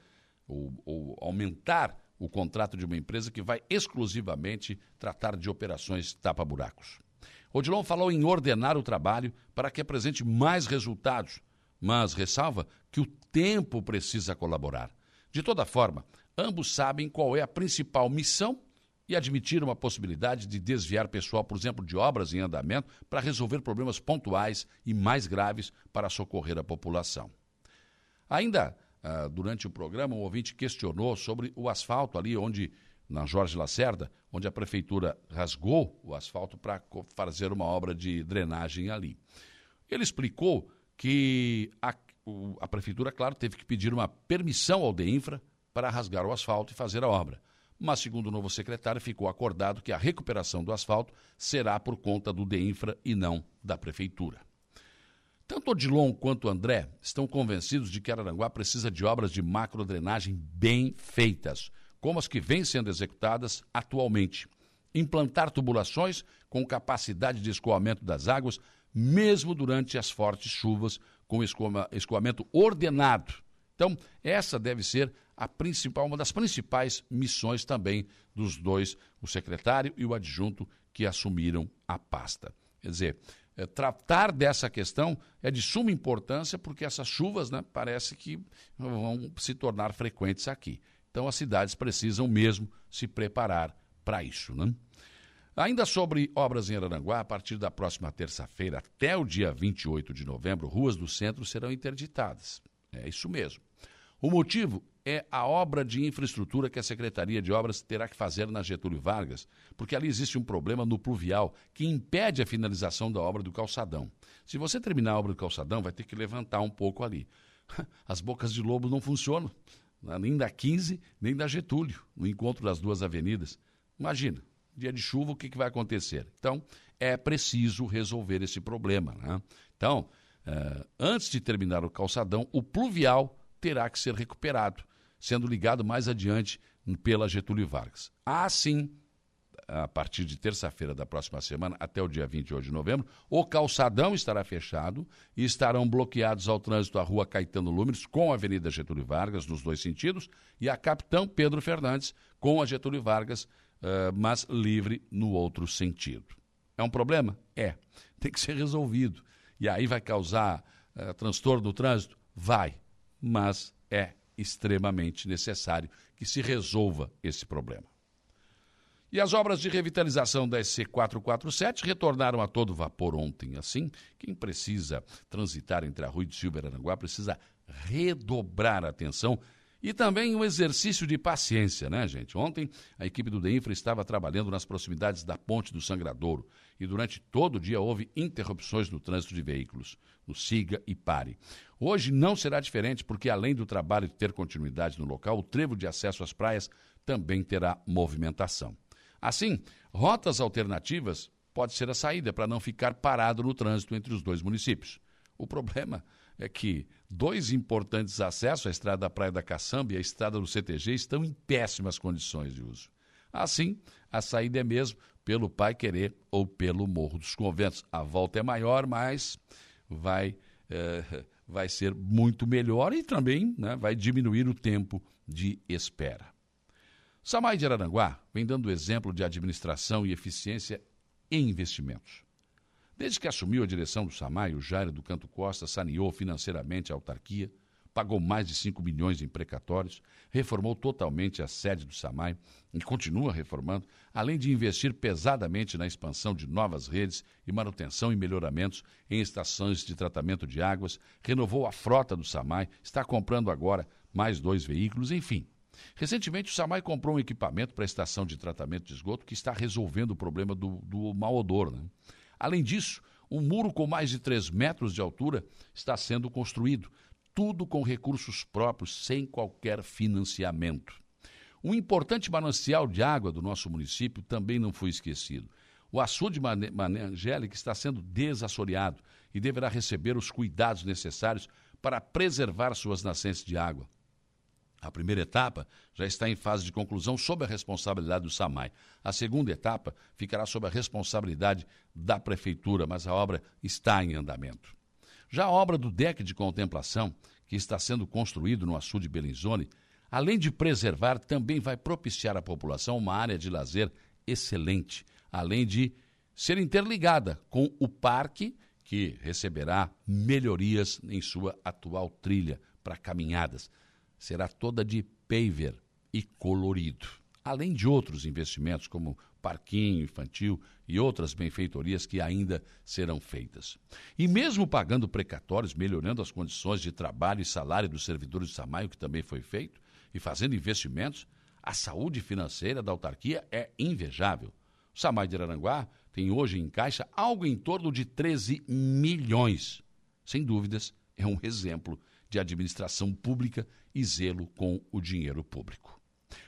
ou, ou aumentar o contrato de uma empresa que vai exclusivamente tratar de operações tapa-buracos. Odilon falou em ordenar o trabalho para que apresente mais resultados, mas ressalva que o tempo precisa colaborar. De toda forma, ambos sabem qual é a principal missão e admitiram a possibilidade de desviar pessoal, por exemplo, de obras em andamento para resolver problemas pontuais e mais graves para socorrer a população. Ainda uh, durante o programa, um ouvinte questionou sobre o asfalto ali onde na Jorge Lacerda, onde a prefeitura rasgou o asfalto para fazer uma obra de drenagem ali. Ele explicou que a, a prefeitura, claro, teve que pedir uma permissão ao DEINFRA para rasgar o asfalto e fazer a obra. Mas, segundo o novo secretário, ficou acordado que a recuperação do asfalto será por conta do DEINFRA e não da prefeitura. Tanto Odilon quanto André estão convencidos de que Araranguá precisa de obras de macrodrenagem bem feitas como as que vêm sendo executadas atualmente. Implantar tubulações com capacidade de escoamento das águas, mesmo durante as fortes chuvas, com escoamento ordenado. Então, essa deve ser a principal, uma das principais missões também dos dois, o secretário e o adjunto que assumiram a pasta. Quer dizer, é, tratar dessa questão é de suma importância porque essas chuvas, né, parece que vão se tornar frequentes aqui. Então as cidades precisam mesmo se preparar para isso, né? Ainda sobre obras em Araranguá, a partir da próxima terça-feira até o dia 28 de novembro, ruas do centro serão interditadas. É isso mesmo. O motivo é a obra de infraestrutura que a Secretaria de Obras terá que fazer na Getúlio Vargas, porque ali existe um problema no pluvial que impede a finalização da obra do calçadão. Se você terminar a obra do calçadão, vai ter que levantar um pouco ali. As bocas de lobo não funcionam, nem da 15, nem da Getúlio, no encontro das duas avenidas. Imagina, dia de chuva, o que, que vai acontecer? Então, é preciso resolver esse problema. Né? Então, uh, antes de terminar o calçadão, o pluvial terá que ser recuperado, sendo ligado mais adiante pela Getúlio Vargas. Assim, a partir de terça-feira da próxima semana, até o dia 28 de novembro, o calçadão estará fechado e estarão bloqueados ao trânsito a rua Caetano Lumes com a Avenida Getúlio Vargas, nos dois sentidos, e a Capitão Pedro Fernandes com a Getúlio Vargas, mas livre no outro sentido. É um problema? É. Tem que ser resolvido. E aí vai causar uh, transtorno no trânsito? Vai. Mas é extremamente necessário que se resolva esse problema. E as obras de revitalização da SC447 retornaram a todo vapor ontem. Assim, quem precisa transitar entre a Rua de Silva e Aranguá precisa redobrar a atenção e também um exercício de paciência, né, gente? Ontem a equipe do DEINFRA estava trabalhando nas proximidades da Ponte do Sangradouro e durante todo o dia houve interrupções no trânsito de veículos, no Siga e Pare. Hoje não será diferente porque, além do trabalho ter continuidade no local, o trevo de acesso às praias também terá movimentação. Assim, rotas alternativas pode ser a saída para não ficar parado no trânsito entre os dois municípios. O problema que dois importantes acessos, a estrada da Praia da Caçamba e a estrada do CTG, estão em péssimas condições de uso. Assim, a saída é mesmo pelo Pai Querer ou pelo Morro dos Conventos. A volta é maior, mas vai, é, vai ser muito melhor e também né, vai diminuir o tempo de espera. Samai de Araranguá vem dando exemplo de administração e eficiência em investimentos. Desde que assumiu a direção do SAMAI, o Jairo do Canto Costa saneou financeiramente a autarquia, pagou mais de 5 milhões em precatórios, reformou totalmente a sede do SAMAI e continua reformando, além de investir pesadamente na expansão de novas redes e manutenção e melhoramentos em estações de tratamento de águas, renovou a frota do SAMAI, está comprando agora mais dois veículos, enfim. Recentemente, o SAMAI comprou um equipamento para a estação de tratamento de esgoto que está resolvendo o problema do, do mau odor. Né? Além disso, um muro com mais de 3 metros de altura está sendo construído, tudo com recursos próprios, sem qualquer financiamento. Um importante manancial de água do nosso município também não foi esquecido. O açude Mané Angélica está sendo desassoreado e deverá receber os cuidados necessários para preservar suas nascentes de água. A primeira etapa já está em fase de conclusão sob a responsabilidade do SAMAI. A segunda etapa ficará sob a responsabilidade da Prefeitura, mas a obra está em andamento. Já a obra do deck de contemplação, que está sendo construído no açude Belenzone, além de preservar, também vai propiciar à população uma área de lazer excelente, além de ser interligada com o parque, que receberá melhorias em sua atual trilha para caminhadas será toda de paver e colorido. Além de outros investimentos, como parquinho infantil e outras benfeitorias que ainda serão feitas. E mesmo pagando precatórios, melhorando as condições de trabalho e salário dos servidores de Samaio, que também foi feito, e fazendo investimentos, a saúde financeira da autarquia é invejável. O Samai de Araranguá tem hoje em caixa algo em torno de 13 milhões. Sem dúvidas, é um exemplo de administração pública e zelo com o dinheiro público.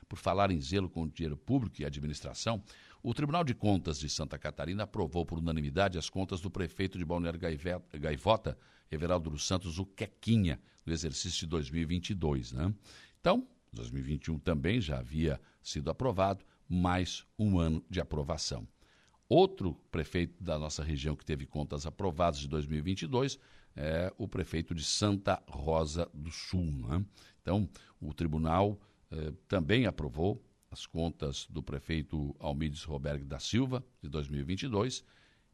Por falar em zelo com o dinheiro público e administração, o Tribunal de Contas de Santa Catarina aprovou por unanimidade as contas do prefeito de Balneário Gaivota, Everaldo dos Santos, o Quequinha, no exercício de 2022. Né? Então, 2021 também já havia sido aprovado, mais um ano de aprovação. Outro prefeito da nossa região que teve contas aprovadas de 2022 é o prefeito de Santa Rosa do Sul. Né? Então, o tribunal eh, também aprovou as contas do prefeito Almides Roberto da Silva, de 2022,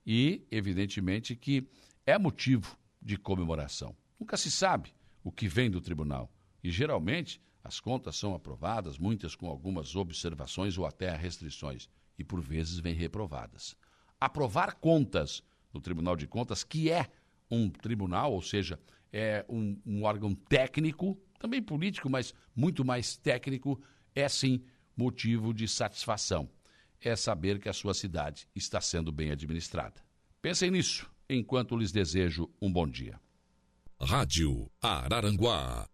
e, evidentemente, que é motivo de comemoração. Nunca se sabe o que vem do tribunal. E, geralmente, as contas são aprovadas, muitas com algumas observações ou até restrições, e por vezes vêm reprovadas. Aprovar contas no Tribunal de Contas, que é um tribunal, ou seja, é um, um órgão técnico, também político, mas muito mais técnico, é sim motivo de satisfação. É saber que a sua cidade está sendo bem administrada. Pensem nisso enquanto lhes desejo um bom dia. Rádio Araranguá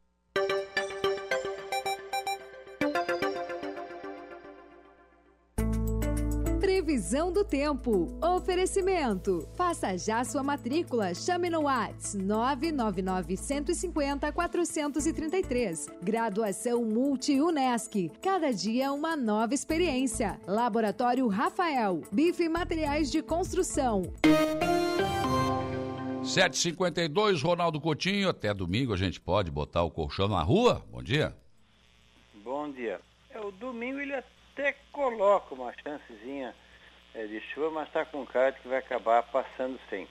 Previsão do tempo. Oferecimento. Faça já sua matrícula. Chame no Whats 999 150 433. Graduação Multi-UNESC. Cada dia uma nova experiência. Laboratório Rafael. Bife e Materiais de Construção. 752, Ronaldo Coutinho. Até domingo a gente pode botar o colchão na rua. Bom dia. Bom dia. É, o domingo ele até coloca uma chancezinha é, de chuva, mas está com cara de que vai acabar passando sem.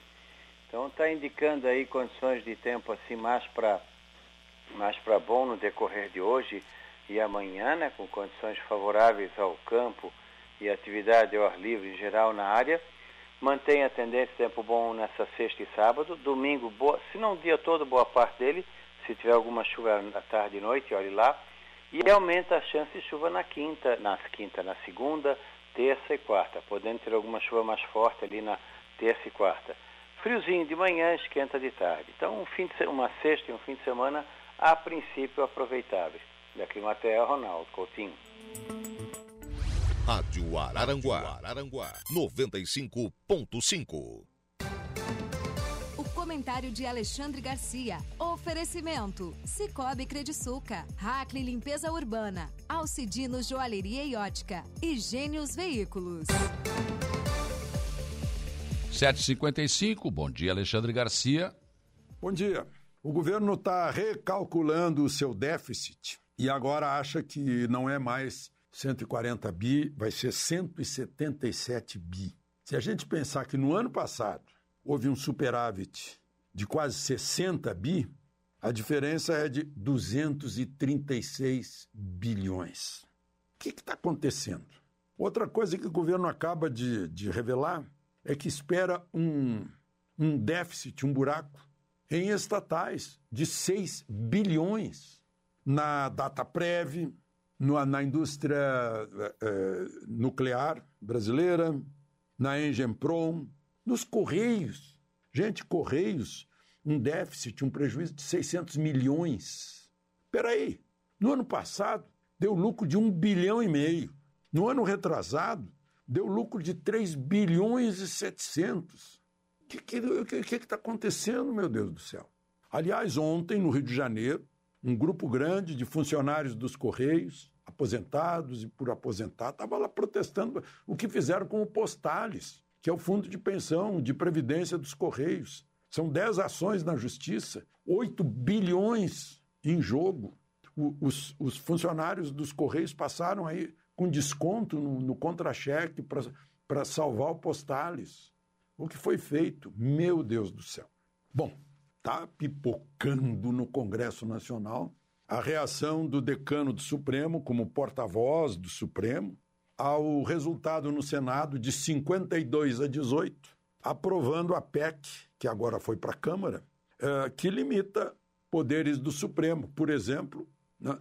Então está indicando aí condições de tempo assim mais para mais para bom no decorrer de hoje e amanhã, né, com condições favoráveis ao campo e atividade ao ar livre em geral na área. Mantém a tendência de tempo bom nessa sexta e sábado. Domingo, boa, se não o dia todo, boa parte dele. Se tiver alguma chuva na tarde e noite, olhe lá. E aumenta a chance de chuva na quinta, na quinta, na segunda, terça e quarta, podendo ter alguma chuva mais forte ali na terça e quarta. Friozinho de manhã, esquenta de tarde. Então, um fim de, uma sexta e um fim de semana, a princípio, aproveitáveis. Da Climatea, Ronaldo Coutinho. Rádio Araranguá, Araranguá 95.5 comentário de Alexandre Garcia. Oferecimento: Cicobi Crediçuca, Hackley Limpeza Urbana, Alcidino Joalheria e Ótica e Gênios Veículos. 7h55, bom dia, Alexandre Garcia. Bom dia. O governo está recalculando o seu déficit e agora acha que não é mais 140 bi, vai ser 177 bi. Se a gente pensar que no ano passado houve um superávit de quase 60 bi, a diferença é de 236 bilhões. O que está acontecendo? Outra coisa que o governo acaba de, de revelar é que espera um, um déficit, um buraco, em estatais de 6 bilhões na Dataprev, no, na indústria eh, nuclear brasileira, na Engemprom, nos Correios. Gente, Correios, um déficit, um prejuízo de 600 milhões. Espera aí, no ano passado deu lucro de 1 bilhão e meio. No ano retrasado, deu lucro de 3 bilhões e 700. O que está acontecendo, meu Deus do céu? Aliás, ontem, no Rio de Janeiro, um grupo grande de funcionários dos Correios, aposentados e por aposentar, estava lá protestando o que fizeram com o Postales que é o Fundo de Pensão de Previdência dos Correios. São 10 ações na Justiça, 8 bilhões em jogo. O, os, os, funcionários dos Correios passaram aí com desconto no, no contra-cheque para salvar o Postales. O que foi feito? Meu Deus do céu. Bom, está pipocando no Congresso Nacional a reação do decano do Supremo, como porta-voz do Supremo, ao resultado no Senado de 52 a 18, aprovando a PEC, que agora foi para a Câmara, eh, que limita poderes do Supremo. Por exemplo,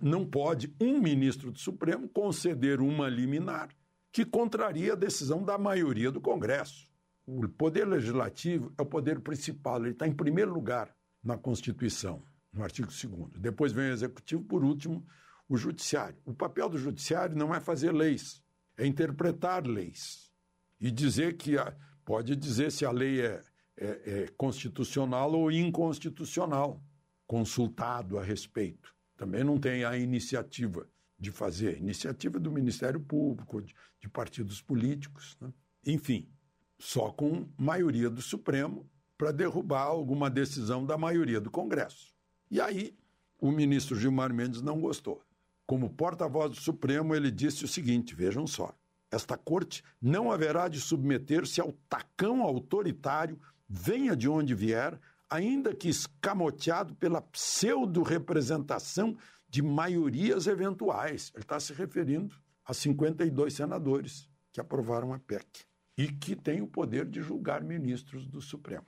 não pode um ministro do Supremo conceder uma liminar que contraria a decisão da maioria do Congresso. O poder legislativo é o poder principal, ele está em primeiro lugar na Constituição, no artigo 2. Depois vem o executivo, por último, o judiciário. O papel do judiciário não é fazer leis, é interpretar leis e dizer que pode dizer se a lei é, é, é constitucional ou inconstitucional, consultado a respeito. Também não tem a iniciativa de fazer, iniciativa do Ministério Público, de, de partidos políticos. Né? Enfim, só com maioria do Supremo para derrubar alguma decisão da maioria do Congresso. E aí, o ministro Gilmar Mendes não gostou. Como porta-voz do Supremo, ele disse o seguinte: vejam só. Esta corte não haverá de submeter-se ao tacão autoritário, venha de onde vier, ainda que escamoteado pela pseudo-representação de maiorias eventuais. Ele está se referindo a 52 senadores que aprovaram a PEC e que têm o poder de julgar ministros do Supremo.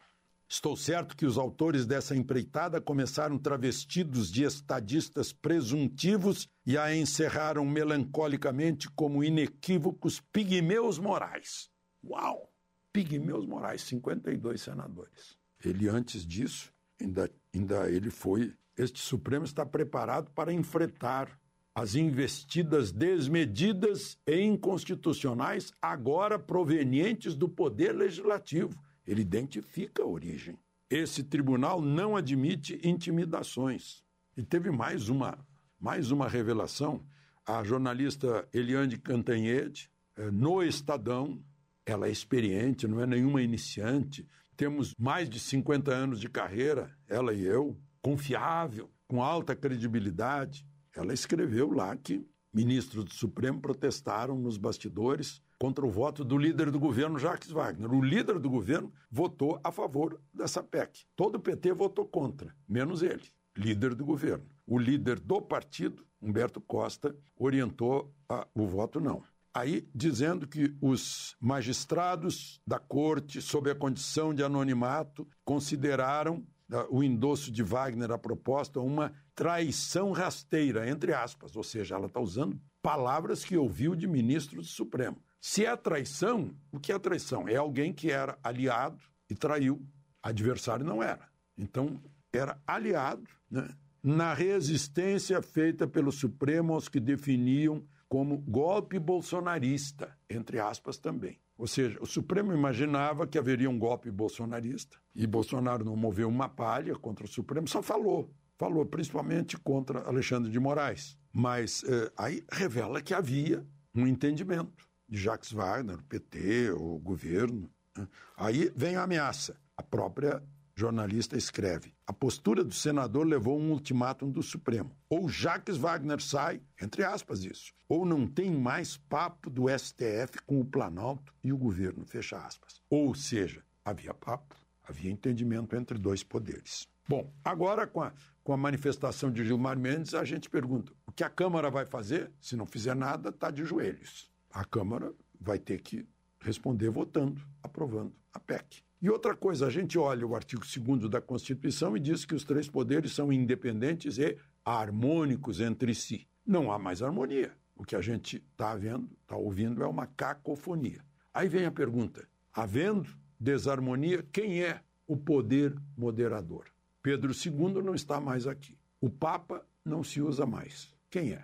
Estou certo que os autores dessa empreitada começaram travestidos de estadistas presuntivos e a encerraram melancolicamente como inequívocos pigmeus morais. Uau! Pigmeus morais, 52 senadores. Ele, antes disso, ainda, ainda ele foi. Este Supremo está preparado para enfrentar as investidas desmedidas e inconstitucionais, agora provenientes do Poder Legislativo ele identifica a origem. Esse tribunal não admite intimidações. E teve mais uma, mais uma revelação. A jornalista Eliane Cantanhede, eh, no Estadão, ela é experiente, não é nenhuma iniciante. Temos mais de 50 anos de carreira, ela e eu, confiável, com alta credibilidade. Ela escreveu lá que ministros do Supremo protestaram nos bastidores contra o voto do líder do governo, Jacques Wagner. O líder do governo votou a favor dessa PEC. Todo o PT votou contra, menos ele, líder do governo. O líder do partido, Humberto Costa, orientou a, o voto não. Aí, dizendo que os magistrados da corte, sob a condição de anonimato, consideraram uh, o endosso de Wagner à proposta uma traição rasteira, entre aspas, ou seja, ela está usando palavras que ouviu de ministro do Supremo. Se é traição, o que é traição? É alguém que era aliado e traiu. Adversário não era. Então, era aliado né? na resistência feita pelo Supremo aos que definiam como golpe bolsonarista, entre aspas também. Ou seja, o Supremo imaginava que haveria um golpe bolsonarista e Bolsonaro não moveu uma palha contra o Supremo, só falou. Falou principalmente contra Alexandre de Moraes. Mas eh, aí revela que havia um entendimento de Jacques Wagner, o PT, o governo. Né? Aí vem a ameaça. A própria jornalista escreve: a postura do senador levou um ultimátum do Supremo. Ou Jacques Wagner sai, entre aspas, isso, ou não tem mais papo do STF com o Planalto e o governo, fecha aspas. Ou seja, havia papo, havia entendimento entre dois poderes. Bom, agora com a, com a manifestação de Gilmar Mendes, a gente pergunta: o que a Câmara vai fazer? Se não fizer nada, está de joelhos a Câmara vai ter que responder votando, aprovando a PEC. E outra coisa, a gente olha o artigo 2 da Constituição e diz que os três poderes são independentes e harmônicos entre si. Não há mais harmonia. O que a gente está vendo, está ouvindo, é uma cacofonia. Aí vem a pergunta: havendo desarmonia, quem é o poder moderador? Pedro II não está mais aqui. O Papa não se usa mais. Quem é?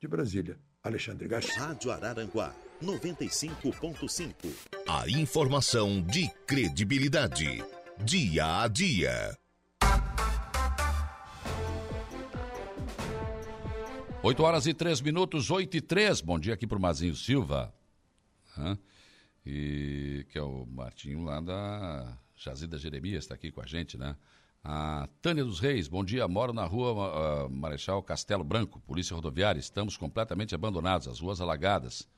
De Brasília, Alexandre Garcia. Rádio Araranguá 95.5. A informação de credibilidade. Dia a dia. 8 horas e 3 minutos, 8 e 3. Bom dia aqui para o Mazinho Silva. Hã? E que é o Martinho lá da Jazida Jeremias, está aqui com a gente, né? A Tânia dos Reis, bom dia. Moro na rua uh, Marechal Castelo Branco, Polícia Rodoviária. Estamos completamente abandonados, as ruas alagadas,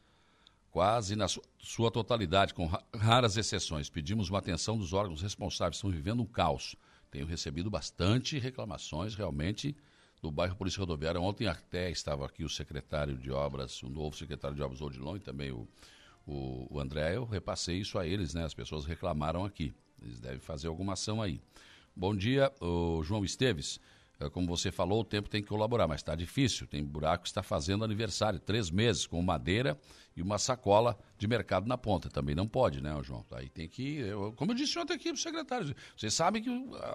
quase na su sua totalidade, com ra raras exceções. Pedimos uma atenção dos órgãos responsáveis. Estamos vivendo um caos. Tenho recebido bastante reclamações, realmente, do bairro Polícia Rodoviária. Ontem até estava aqui o secretário de Obras, o novo secretário de Obras, Odilon, e também o, o, o André. Eu repassei isso a eles, né? As pessoas reclamaram aqui. Eles devem fazer alguma ação aí. Bom dia, João Esteves. É, como você falou, o tempo tem que colaborar, mas está difícil. Tem buraco que está fazendo aniversário, três meses, com madeira e uma sacola de mercado na ponta. Também não pode, né, João? Aí tem que. Eu, como eu disse ontem aqui para o secretário, vocês sabem que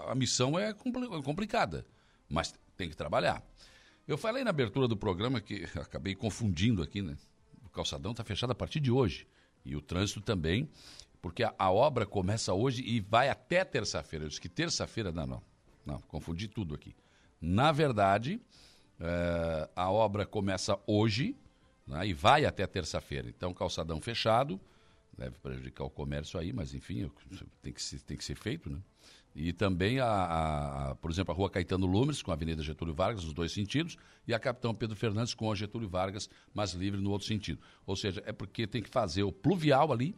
a missão é complicada, mas tem que trabalhar. Eu falei na abertura do programa que acabei confundindo aqui, né? O calçadão está fechado a partir de hoje. E o trânsito também porque a, a obra começa hoje e vai até terça-feira. Eu disse que terça-feira, não, não, não, confundi tudo aqui. Na verdade, é, a obra começa hoje né, e vai até terça-feira. Então, calçadão fechado, deve prejudicar o comércio aí, mas enfim, tem que ser, tem que ser feito, né? E também, a, a, a, por exemplo, a rua Caetano Lumes, com a Avenida Getúlio Vargas, nos dois sentidos, e a Capitão Pedro Fernandes com a Getúlio Vargas, mas livre no outro sentido. Ou seja, é porque tem que fazer o pluvial ali,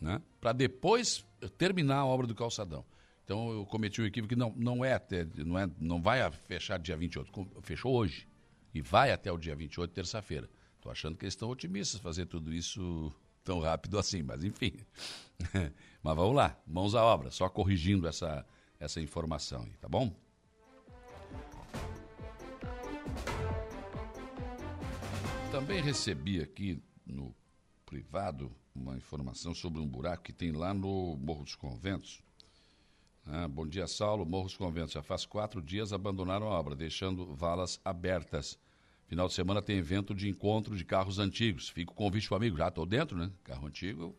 né, para depois terminar a obra do calçadão. Então eu cometi um equívoco que não, não, é até, não, é, não vai fechar dia 28, fechou hoje. E vai até o dia 28, terça-feira. Estou achando que eles estão otimistas fazer tudo isso tão rápido assim, mas enfim. mas vamos lá, mãos à obra, só corrigindo essa, essa informação aí, tá bom? Também recebi aqui no privado uma informação sobre um buraco que tem lá no Morro dos Conventos. Ah, bom dia, Saulo. Morro dos Conventos. Já faz quatro dias abandonaram a obra, deixando valas abertas. Final de semana tem evento de encontro de carros antigos. Fica o convite para amigo. Já estou dentro, né? Carro antigo.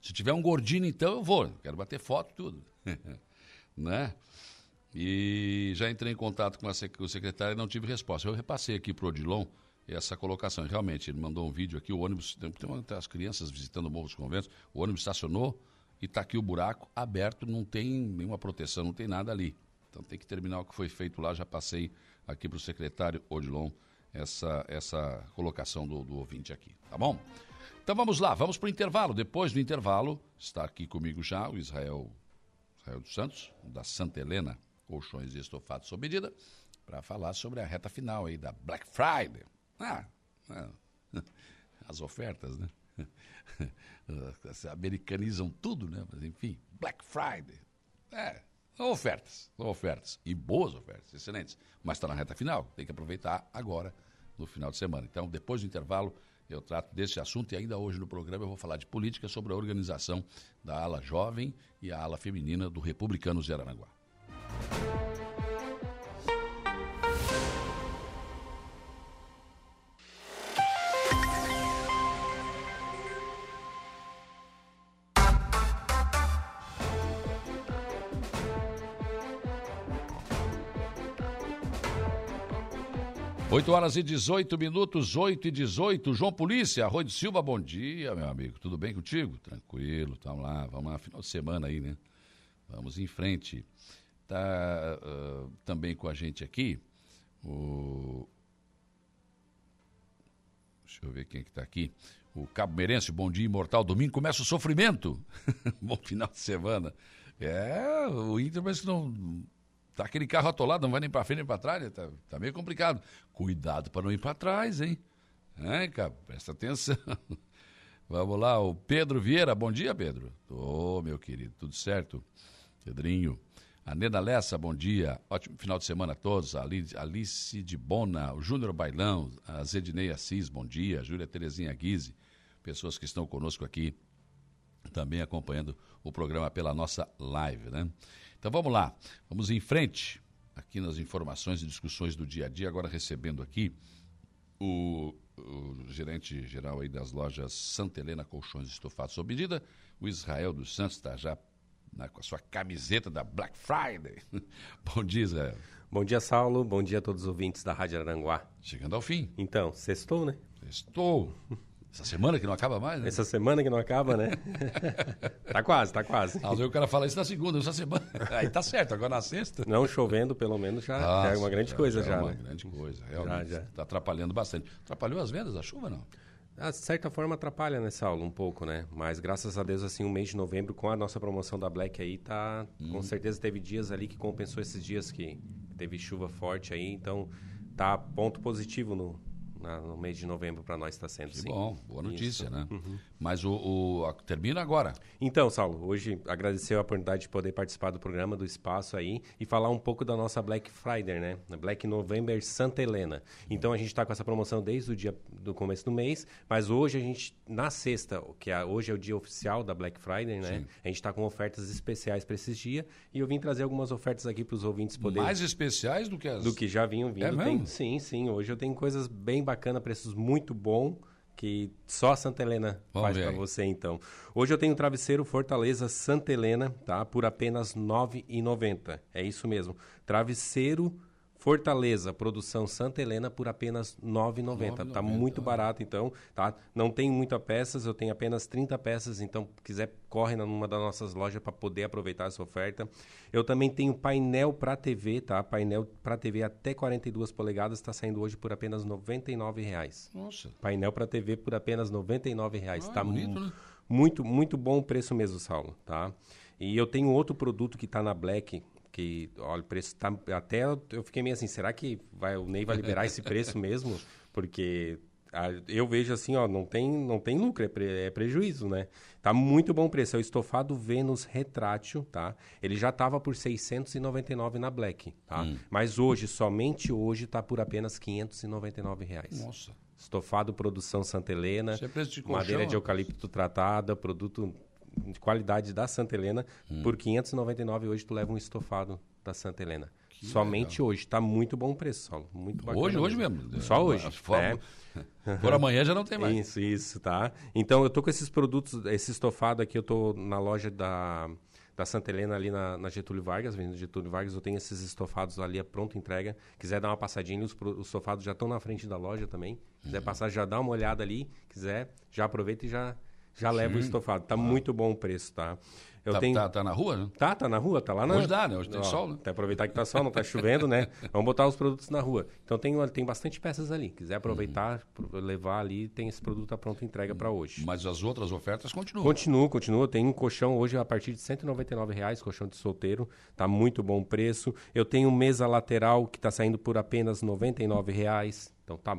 Se tiver um gordinho, então eu vou. Quero bater foto e tudo. né? E já entrei em contato com, a, com o secretário e não tive resposta. Eu repassei aqui para o Odilon essa colocação. Realmente, ele mandou um vídeo aqui, o ônibus, tem, tem as crianças visitando o Morro dos Conventos, o ônibus estacionou e está aqui o buraco aberto, não tem nenhuma proteção, não tem nada ali. Então tem que terminar o que foi feito lá, já passei aqui para o secretário Odilon essa, essa colocação do, do ouvinte aqui, tá bom? Então vamos lá, vamos para o intervalo. Depois do intervalo, está aqui comigo já o Israel, Israel dos Santos, da Santa Helena, colchões e estofados sob medida, para falar sobre a reta final aí da Black Friday. Ah, ah as ofertas, né? Americanizam tudo, né? Mas enfim, Black Friday. É, ofertas, ofertas. E boas ofertas, excelentes. Mas está na reta final, tem que aproveitar agora, no final de semana. Então, depois do intervalo, eu trato desse assunto e ainda hoje no programa eu vou falar de política sobre a organização da ala jovem e a ala feminina do Republicanos de Aranaguá. 8 horas e 18 minutos, 8 e 18. João Polícia, Arroio de Silva, bom dia, meu amigo. Tudo bem contigo? Tranquilo, vamos lá, vamos lá, final de semana aí, né? Vamos em frente. Tá uh, também com a gente aqui o. Deixa eu ver quem é que tá aqui. O Cabo Meirense, bom dia, imortal. Domingo começa o sofrimento. bom final de semana. É, o Inter, mas que não Tá aquele carro atolado, não vai nem para frente nem para trás, né? tá, tá meio complicado. Cuidado para não ir para trás, hein? É, cara, presta atenção. Vamos lá, o Pedro Vieira, bom dia, Pedro. Ô, oh, meu querido, tudo certo? Pedrinho. A Neda Lessa, bom dia. Ótimo final de semana a todos. A Alice de Bona, o Júnior Bailão, a Zedinei Assis, bom dia. A Júlia Terezinha Guise, pessoas que estão conosco aqui, também acompanhando o programa pela nossa live, né? Então vamos lá, vamos em frente aqui nas informações e discussões do dia a dia, agora recebendo aqui o, o gerente geral aí das lojas Santa Helena Colchões Estofados sob medida, o Israel dos Santos está já na, com a sua camiseta da Black Friday. Bom dia, Israel. Bom dia, Saulo. Bom dia a todos os ouvintes da Rádio Aranguá. Chegando ao fim. Então, sextou, né? Sextou. Essa semana que não acaba mais, né? Essa semana que não acaba, né? tá quase, tá quase. Às vezes o cara fala isso na segunda, essa semana. Aí tá certo, agora na sexta. Não chovendo, pelo menos, já, Nossa, já é uma grande já, coisa, já. já é uma né? grande coisa, realmente. Já, já. Tá atrapalhando bastante. Atrapalhou as vendas da chuva, não? Ah, de certa forma atrapalha nessa aula um pouco, né? Mas graças a Deus, assim, o mês de novembro, com a nossa promoção da Black aí, tá. Hum. Com certeza teve dias ali que compensou esses dias que teve chuva forte aí, então tá ponto positivo no, na, no mês de novembro para nós está sendo, que sim. bom, boa notícia, Isso. né? Uhum. Mas o, o a, termina agora. Então, Saulo, hoje agradecer a oportunidade de poder participar do programa, do espaço aí, e falar um pouco da nossa Black Friday, né? Black November Santa Helena. Então, a gente está com essa promoção desde o dia do começo do mês, mas hoje a gente, na sexta, que é, hoje é o dia oficial da Black Friday, né? Sim. A gente está com ofertas especiais para esses dias, e eu vim trazer algumas ofertas aqui para os ouvintes poderem... Mais especiais do que as... Do que já vinham vindo. É mesmo? Tem, sim, sim. Hoje eu tenho coisas bem bacanas bacana, preços muito bom que só a Santa Helena Vamos faz para você então. Hoje eu tenho um travesseiro Fortaleza Santa Helena, tá? Por apenas R$ 9,90. É isso mesmo. Travesseiro Fortaleza, produção Santa Helena por apenas R$ 9,90. Tá muito barato, então, tá? Não tem muitas peças, eu tenho apenas 30 peças, então, quiser, corre numa das nossas lojas para poder aproveitar essa oferta. Eu também tenho painel para TV, tá? Painel para TV até 42 polegadas está saindo hoje por apenas R$ 99,00. Nossa. Painel para TV por apenas R$ 99,00. Ah, tá bonito, né? muito, muito bom o preço mesmo, Saulo, tá? E eu tenho outro produto que está na Black, que olha, o preço tá até eu fiquei meio assim, será que vai o Ney vai liberar esse preço mesmo? Porque a, eu vejo assim, ó, não tem não tem lucro, é, pre, é, prejuízo, né? Tá muito bom o preço, é o estofado Vênus retrátil, tá? Ele já tava por 699 na Black, tá? Hum. Mas hoje, somente hoje tá por apenas 599 reais. Nossa. Estofado produção Santa Helena, Isso é preço de madeira colchão, de eucalipto tratada, produto de qualidade da Santa Helena. Hum. Por 599 hoje tu leva um estofado da Santa Helena. Que Somente hoje. Tá muito bom o preço, Saulo. Muito bacana. Hoje, hoje mesmo. Só hoje. For, né? Por amanhã já não tem mais. Isso, isso, tá? Então eu tô com esses produtos, esse estofado aqui, eu tô na loja da, da Santa Helena ali na, na Getúlio Vargas, vendo Getúlio Vargas, eu tenho esses estofados ali a pronta entrega. Quiser dar uma passadinha, os, os estofados já estão na frente da loja também. Quiser Uhum. passar, já dá uma olhada ali. Quiser, já aproveita e já, já leva o estofado. Tá muito bom o preço, tá? Eu Tá, tenho... tá, tá na rua, né? Tá, tá na rua, tá lá na... Hoje dá, né? Hoje tem Ó, sol, né? Até aproveitar que tá sol, não tá chovendo, né? Vamos botar os produtos na rua. Então tem, tem bastante peças ali. Quiser aproveitar, pro- levar ali, tem esse produto à pronta entrega para hoje. Mas as outras ofertas continuam. Continua, continua. Tem um colchão hoje a partir de 199 reais, colchão de solteiro. Tá muito bom o preço. Eu tenho mesa lateral que tá saindo por apenas 99 reais. Então tá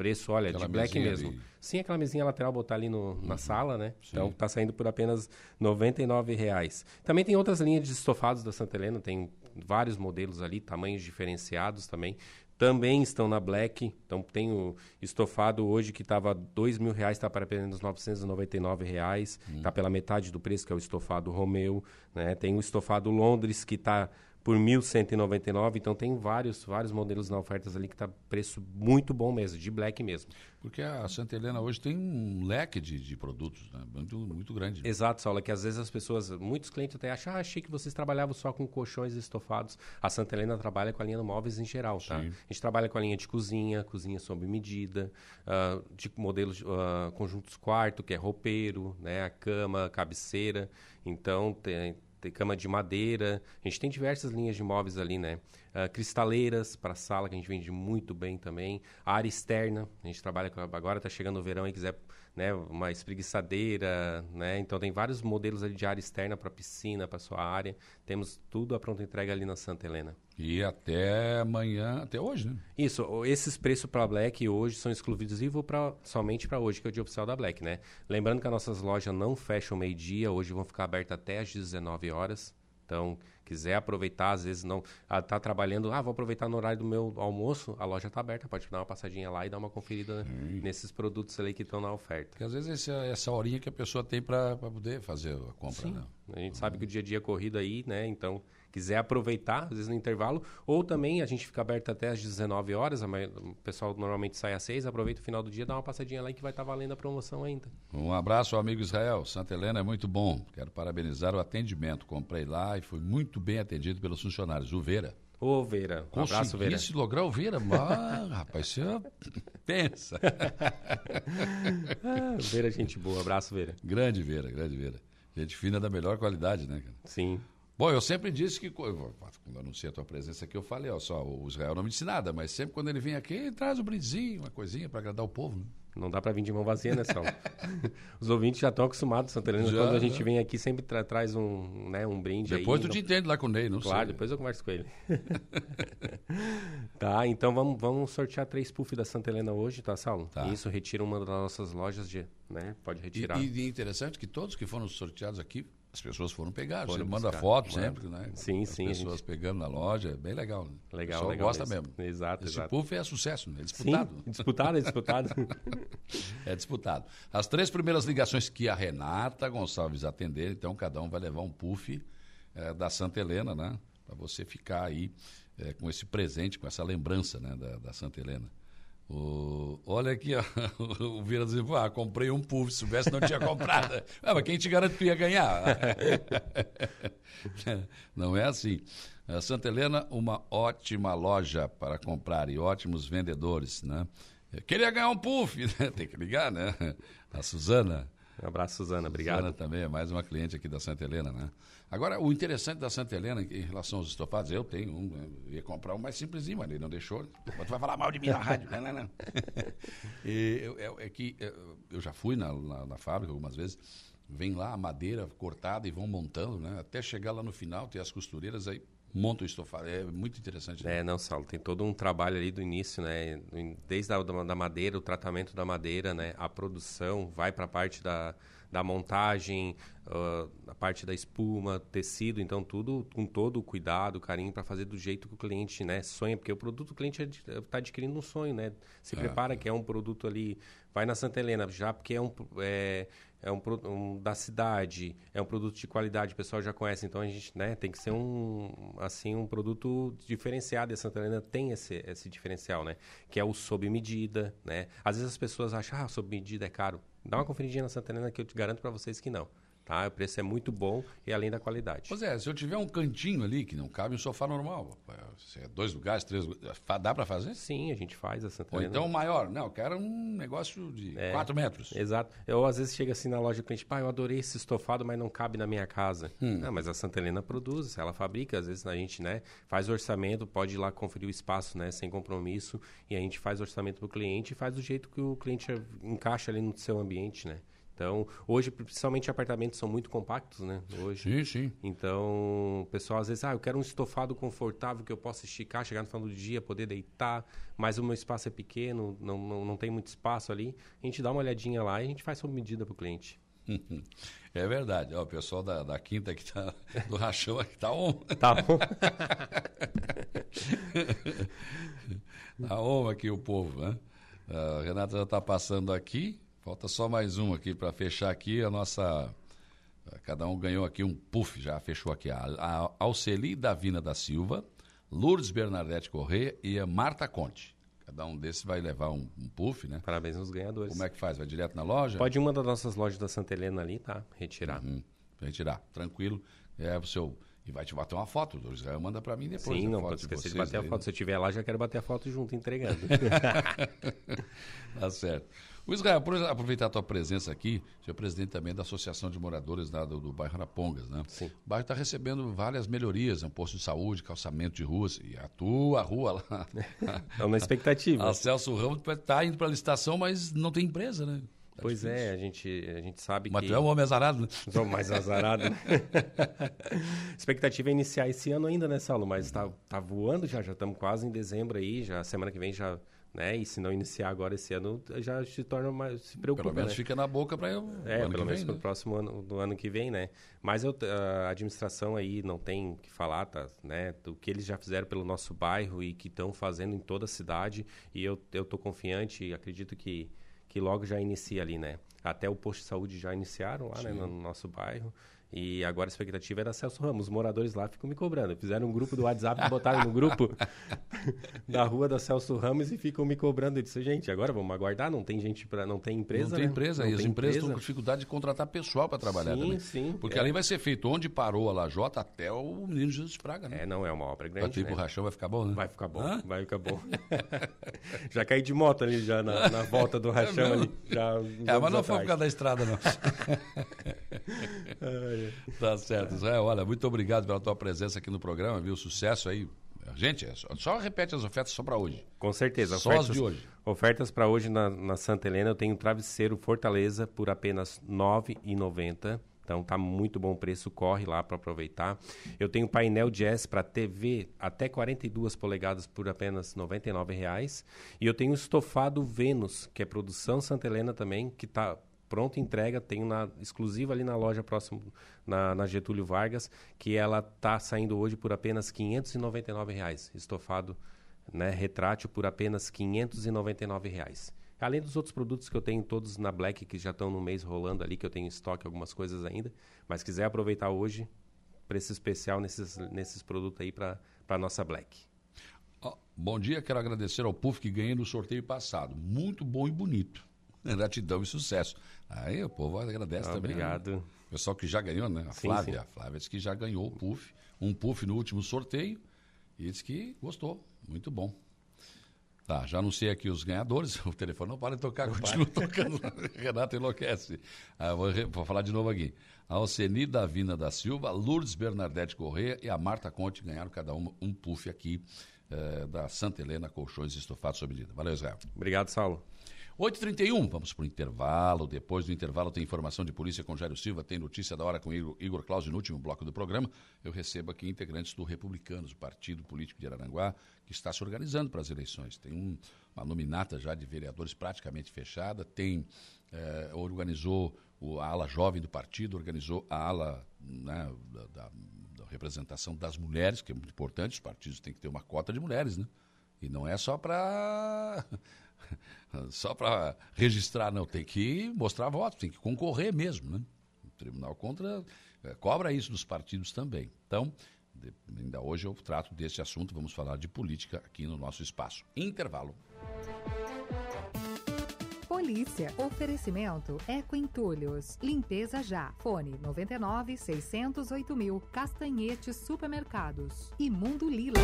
preço, olha, Aquela de black mesmo. ali. Sim, aquela mesinha lateral botar ali no, na sala, né? Então tá saindo por apenas 99 reais. Também tem outras linhas de estofados da Santa Helena, tem vários modelos ali, tamanhos diferenciados também. Também estão na Black. Então tem o estofado hoje que estava R$ mil reais, está para apenas 999 reais. Está pela metade do preço, que é o estofado Romeu. Né? Tem o estofado Londres que está por 1.199. Então tem vários, vários modelos na ofertas ali que está preço muito bom mesmo, de Black mesmo. Porque a Santa Helena hoje tem um leque de, de produtos né? muito, muito grande. Exato, Saulo, é que às vezes as pessoas, muitos clientes até acham, ah, achei que vocês trabalhavam só com colchões estofados. A Santa Helena trabalha com a linha de móveis em geral, tá? Sim. A gente trabalha com a linha de cozinha, cozinha sob medida, ah, de modelos, ah, conjuntos quarto, que é roupeiro, né? A cama, cabeceira. Então, tem, tem cama de madeira. A gente tem diversas linhas de móveis ali, né? Ah, cristaleiras para sala, que a gente vende muito bem também. A área externa, a gente trabalha com... Agora está chegando o verão e quiser né, uma espreguiçadeira, né? Então tem vários modelos ali de área externa para piscina, para sua área. Temos tudo a pronta entrega ali na Santa Helena. E até amanhã, até hoje, né? Isso, esses preços para Black hoje são exclusivos pra, somente para hoje, que é o dia oficial da Black, né? Lembrando que as nossas lojas não fecham meio-dia, hoje vão ficar abertas até às 19 horas. Então, quiser aproveitar, às vezes não ah, tá trabalhando, ah, vou aproveitar no horário do meu almoço, a loja tá aberta, pode dar uma passadinha lá e dar uma conferida nesses produtos ali que estão na oferta. Porque às vezes essa, essa horinha que a pessoa tem para poder fazer a compra, né? A gente sabe que o dia a dia é corrido aí, né? Então, quiser aproveitar, às vezes no intervalo, ou também a gente fica aberto até às 19 horas, o pessoal normalmente sai às 6, aproveita o final do dia, dá uma passadinha lá que vai estar valendo a promoção ainda. Um abraço amigo Israel. Santa Helena é muito bom. Quero parabenizar o atendimento. Comprei lá e fui muito bem atendido pelos funcionários. O Vera. Ô, Vera, um abraço, Vera. Conseguisse lograr o Vera. Ah, rapaz, você pensa. Ah, Vera, é gente boa, abraço, Vera. grande Vera, grande Vera. Gente fina da melhor qualidade, né, cara? Sim. Bom, eu sempre disse que, quando eu anunciei a tua presença aqui, eu falei, ó, só, o Israel não me disse nada, mas sempre quando ele vem aqui, ele traz um brindezinho, uma coisinha para agradar o povo, né? Não dá pra vir de mão vazia, né, Saulo? Os ouvintes já estão acostumados, Santa Helena, Já, quando a gente já. vem aqui, sempre tra- traz um, né, um brinde Depois aí. tu não- te entende lá com o Ney, não Claro, sei. depois eu converso com ele. tá, então vamos, vamos sortear três puff da Santa Helena hoje, tá, Saulo? Tá. Isso retira uma das nossas lojas de, né? Pode retirar. e, e é interessante que todos que foram sorteados aqui, as pessoas foram pegar. Foram Você manda buscar, foto né? sempre, né? Sim, As sim, a pessoas gente- pegando na loja, é bem legal. Né? Legal, legal gosta mesmo. Exato, Esse exato. puff é sucesso, né? É Sim, disputado. disputado, é disputado. É disputado. As três primeiras ligações que a Renata Gonçalves atender, então cada um vai levar um puff eh, da Santa Helena, né? Para você ficar aí eh, com esse presente, com essa lembrança né, da, da Santa Helena. O, olha aqui, ó, o Vira diz, ah, comprei um puff, se soubesse não tinha comprado. ah, mas quem te garante que ia ganhar? não é assim. A Santa Helena, uma ótima loja para comprar e ótimos vendedores, né? Queria ganhar um puff, né? Tem que ligar, né? A Suzana. Um abraço, Suzana. Obrigado. Suzana também é mais uma cliente aqui da Santa Helena, né? Agora, o interessante da Santa Helena em relação aos estofados, eu tenho um, eu ia comprar um mais simplesinho, mas ele não deixou. Tu vai falar mal de mim na rádio. não, não, não. E, é, é, que eu já fui na, na, na, fábrica algumas vezes, vem lá a madeira cortada e vão montando, né? Até chegar lá no final, tem as costureiras aí monta o estofado. É muito interessante. Né? É, não, Saulo, tem todo um trabalho ali do início, né? Desde a da madeira, o tratamento da madeira, né? A produção, vai para a parte da, da montagem, uh, a parte da espuma, tecido, então tudo com todo o cuidado, carinho para fazer do jeito que o cliente né, sonha, porque o produto o cliente está adquirindo um sonho, né? Se é. prepara que é um produto ali, vai na Santa Helena, já porque é um, é, é um, um, da cidade, é um produto de qualidade, o pessoal já conhece, então a gente né, tem que ser um assim um produto diferenciado. E a Santa Helena tem esse, esse diferencial, né? Que é o sob medida, né? Às vezes as pessoas acham, ah, sob medida é caro. Dá uma conferidinha na Santa Helena que eu te garanto para vocês que não. Tá? O preço é muito bom e além da qualidade. Pois é, se eu tiver um cantinho ali que não cabe um sofá normal, se é dois lugares, três lugares, dá para fazer? Sim, a gente faz a Santa Ou então maior. Não, eu quero um negócio de é, quatro metros. Exato. Eu às vezes chego assim na loja do cliente, pai, eu adorei esse estofado, mas não cabe na minha casa. Hum. Não, mas a Santa Helena produz, ela fabrica, às vezes a gente né, faz orçamento, pode ir lá conferir o espaço né, sem compromisso e a gente faz orçamento para o cliente e faz do jeito que o cliente encaixa ali no seu ambiente, né? Então, hoje, principalmente apartamentos são muito compactos, né? Hoje. Sim, sim. Então, o pessoal às vezes, ah, eu quero um estofado confortável que eu possa esticar, chegar no final do dia, poder deitar, mas o meu espaço é pequeno, não, não, não tem muito espaço ali. A gente dá uma olhadinha lá e a gente faz sob medida para o cliente. É verdade. Ó, o pessoal da, da quinta que tá do rachão aqui tá on. Tá on. tá on aqui o povo, né? A Renata já está passando aqui. Falta só mais um aqui para fechar aqui a nossa. Cada um ganhou aqui um puff, já fechou aqui. A, Alceli Davina da Silva, Lourdes Bernadette Corrêa e a Marta Conte. Cada um desses vai levar um, um, puff, né? Parabéns aos ganhadores. Como é que faz? Vai direto na loja? Pode ir uma das nossas lojas da Santa Helena ali, tá? Retirar. Uhum. Retirar, tranquilo. É o seu. E vai te bater uma foto do Israel, manda para mim depois. Sim, não pode esquecer de, de bater a foto. Se eu estiver lá, já quero bater a foto junto, entregando. tá certo. O Israel, por aproveitar a tua presença aqui, você é presidente também da Associação de Moradores lá do, do bairro Arapongas, né? Sim. O bairro está recebendo várias melhorias, um posto de saúde, calçamento de ruas, e a tua rua lá. É uma expectativa. a Celso Ramos está indo para a licitação, mas não tem empresa, né? Tá pois difícil. é, a gente, a gente sabe Mas que... Mas tu é um homem azarado, né? Sou mais azarado. expectativa é iniciar esse ano ainda, né, Saulo? Mas está tá voando já, já estamos quase em dezembro aí, já semana que vem já né? E se não iniciar agora esse ano, já se torna mais se preocupa, Pelo menos né? fica na boca para É, pelo menos para o né? próximo ano do ano que vem, né? Mas eu, a administração aí não tem que falar, tá, né? Do que eles já fizeram pelo nosso bairro e que estão fazendo em toda a cidade, e eu eu tô confiante e acredito que que logo já inicia ali, né? Até o posto de saúde já iniciaram lá, né, no nosso bairro. E agora a expectativa era Celso Ramos. Os moradores lá ficam me cobrando. Fizeram um grupo do WhatsApp, botaram no grupo da rua da Celso Ramos e ficam me cobrando. Eu disse, gente, agora vamos aguardar, não tem gente para não tem empresa. Não tem né? empresa, não e as empresas estão com dificuldade de contratar pessoal para trabalhar sim, também. Sim, Porque é. ali vai ser feito onde parou a Lajota até o Menino Jesus Praga, né? É, não, é uma obra grande. Para né? rachão vai ficar bom, né? Vai ficar bom, Hã? vai ficar bom. já caí de moto ali, já na, na volta do rachão é ali. Já, é, mas não foi por causa da estrada, não. Tá certo. Israel, olha, muito obrigado pela tua presença aqui no programa, viu? Sucesso aí. Gente, é só, repete as ofertas só para hoje. Com certeza. Só ofertas, as de hoje. Ofertas para hoje na, na, Santa Helena, eu tenho travesseiro Fortaleza por apenas R$ 9,90. Então tá muito bom preço, corre lá para aproveitar. Eu tenho painel jazz para TV até 42 polegadas por apenas R$ 99,00. E eu tenho estofado Vênus, que é produção Santa Helena também, que tá pronta entrega, tenho na exclusiva ali na loja próximo na, na Getúlio Vargas, que ela está saindo hoje por apenas 599 reais, estofado né, retrátil por apenas 599 reais. Além dos outros produtos que eu tenho todos na Black, que já estão no mês rolando ali, que eu tenho em estoque algumas coisas ainda, mas quiser aproveitar hoje, preço especial nesses, nesses produtos aí para a nossa Black. Bom dia, quero agradecer ao PUF que ganhei no sorteio passado. Muito bom e bonito. Gratidão e sucesso. Aí o povo agradece ah, também. Né? Obrigado. Né? O pessoal que já ganhou, né? A sim, Flávia. Sim. A Flávia disse que já ganhou o PUF. Um PUF no último sorteio. E disse que gostou. Muito bom. Tá, já anunciei aqui os ganhadores. O telefone não para de tocar, continua tocando. Renato enlouquece. Ah, vou, vou, falar de novo aqui. A Alceni Davina da Silva, Lourdes Bernadette Corrêa e a Marta Conte ganharam cada uma um puff aqui eh, da Santa Helena Colchões Estofados sob medida. Valeu, Israel. Obrigado, Saulo. 8h31, vamos para o intervalo. Depois do intervalo tem informação de polícia com Jairo Silva, tem notícia da hora com Igor, Igor Claus no último bloco do programa. Eu recebo aqui integrantes do Republicanos, o partido político de Araranguá, que está se organizando para as eleições. Tem um, uma nominata já de vereadores praticamente fechada, tem, eh, organizou a ala jovem do partido, organizou a ala né, da, da, da representação das mulheres, que é muito importante, os partidos têm que ter uma cota de mulheres, né? E não é só para só para registrar, não. Tem que mostrar votos, tem que concorrer mesmo, né? O Tribunal Contra é, cobra isso dos partidos também. Então, de, ainda hoje eu trato desse assunto, vamos falar de política aqui no nosso espaço. Intervalo. Polícia. Oferecimento Eco Entulhos. Limpeza já. Fone 99 608 mil. Castanhetes Supermercados. E Mundo Lila.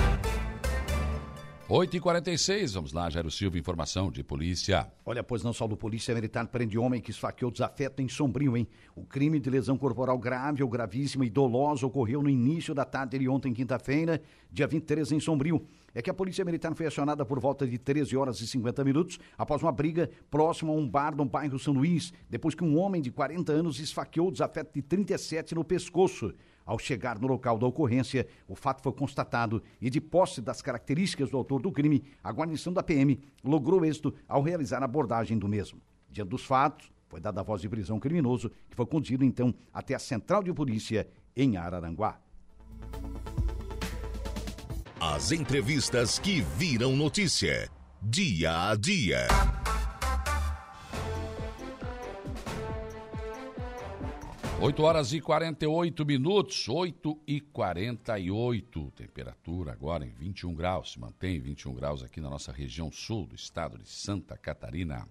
8h46, vamos lá, Jairo Silva, informação de polícia. Olha, pois não do Polícia Militar prende homem que esfaqueou desafeto em Sombrio, hein? O crime de lesão corporal grave ou gravíssima e dolosa ocorreu no início da tarde de ontem, quinta-feira, dia 23, em Sombrio. É que a Polícia Militar foi acionada por volta de 13 horas e 50 minutos após uma briga próximo a um bar no bairro São Luís, depois que um homem de 40 anos esfaqueou o desafeto de 37 no pescoço. Ao chegar no local da ocorrência, o fato foi constatado e, de posse das características do autor do crime, a guarnição da PM logrou êxito ao realizar a abordagem do mesmo. Diante dos fatos, foi dada a voz de prisão criminoso, que foi conduzido então até a central de polícia em Araranguá. As entrevistas que viram notícia, dia a dia. 8 horas e 48 minutos, 8 e 48. Temperatura agora em 21 graus, se mantém 21 graus aqui na nossa região sul do estado de Santa Catarina.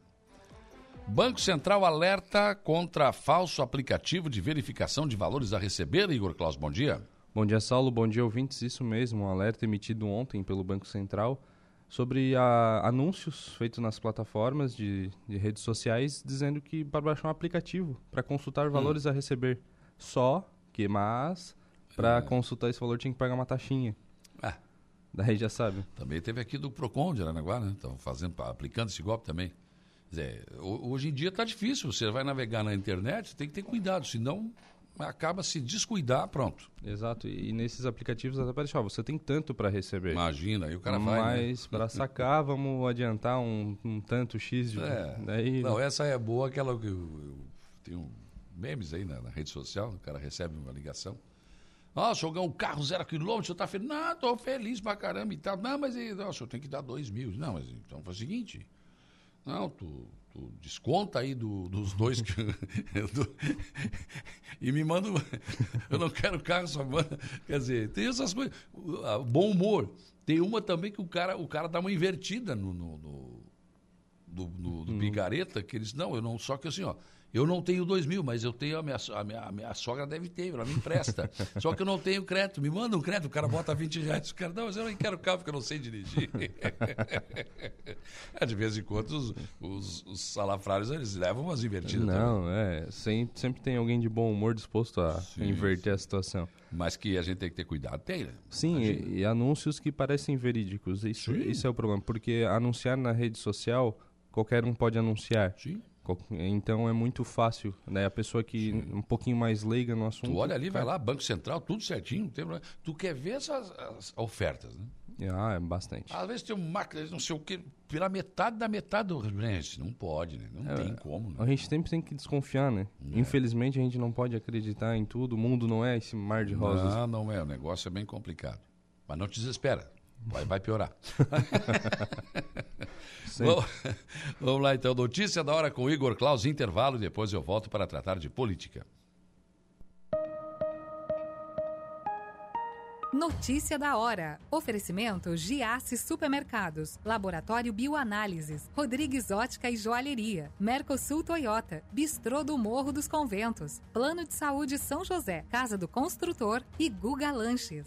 Banco Central alerta contra falso aplicativo de verificação de valores a receber. Igor Claus, bom dia. Bom dia, Saulo. Bom dia, ouvintes. Isso mesmo, um alerta emitido ontem pelo Banco Central sobre a, anúncios feitos nas plataformas de, de, redes sociais dizendo que para baixar um aplicativo para consultar valores hum. a receber. Só que, mas, para é. consultar esse valor tinha que pagar uma taxinha. Ah. Daí já sabe. Também teve aqui do Procon de Aranaguá, né? Estão fazendo, aplicando esse golpe também. Dizer, hoje em dia está difícil. Você vai navegar na internet, tem que ter cuidado, senão acaba se descuidar, pronto. Exato. E nesses aplicativos até aparece, ó, você tem tanto para receber. Imagina, aí o cara vai. Mas né? para sacar, vamos adiantar um, um, tanto X de. É. Daí... Não, essa é boa, aquela que eu, eu tenho memes aí na, na, rede social, o cara recebe uma ligação. Nossa, eu um carro zero quilômetro, você tá feliz? Não, tô feliz pra caramba e tal. Não, mas nossa, eu tenho que dar dois mil. Não, mas então faz o seguinte. Não, tu tu desconta aí do, dos dois que, do, e me manda eu não quero carro só manda, quer dizer tem essas coisas bom humor. Tem uma também que o cara o cara dá uma invertida no, no, no do, do hum. picareta que eles não eu não só que assim ó eu não tenho dois mil, mas eu tenho a minha, a minha, a minha sogra deve ter, ela me empresta. Só que eu não tenho crédito. Me manda um crédito, o cara bota 20 reais. O cara, não, mas eu não quero carro porque eu não sei dirigir. é, de vez em quando os, os, os, salafrários eles levam umas invertidas. Não, também. é. Sempre, sempre tem alguém de bom humor disposto a sim, inverter a situação. Mas que a gente tem que ter cuidado. Tem, né? Sim, e, e, anúncios que parecem verídicos. Isso, isso é o problema. Porque anunciar na rede social, qualquer um pode anunciar. Sim. Então é muito fácil, né? A pessoa que Sim. um pouquinho mais leiga no assunto. Tu olha ali, vai lá, Banco Central, tudo certinho, tem Tu quer ver essas as ofertas, né? Ah, é bastante. Às vezes tem um máquina, não sei o que, pela metade da metade do gente, não pode, né? Não é, tem como. Né? A gente sempre tem que desconfiar, né? É. Infelizmente a gente não pode acreditar em tudo. O mundo não é esse mar de rosas. Não, não é. O negócio é bem complicado. Mas não te desespera. Vai, vai piorar. vamos, vamos lá então. Notícia da hora com o Igor Claus, intervalo, depois eu volto para tratar de política. Notícia da hora. Oferecimento Giasse Supermercados, Laboratório Bioanálises, Rodrigues Ótica e Joalheria, Mercosul Toyota, Bistrô do Morro dos Conventos, Plano de Saúde São José, Casa do Construtor e Guga Lanches.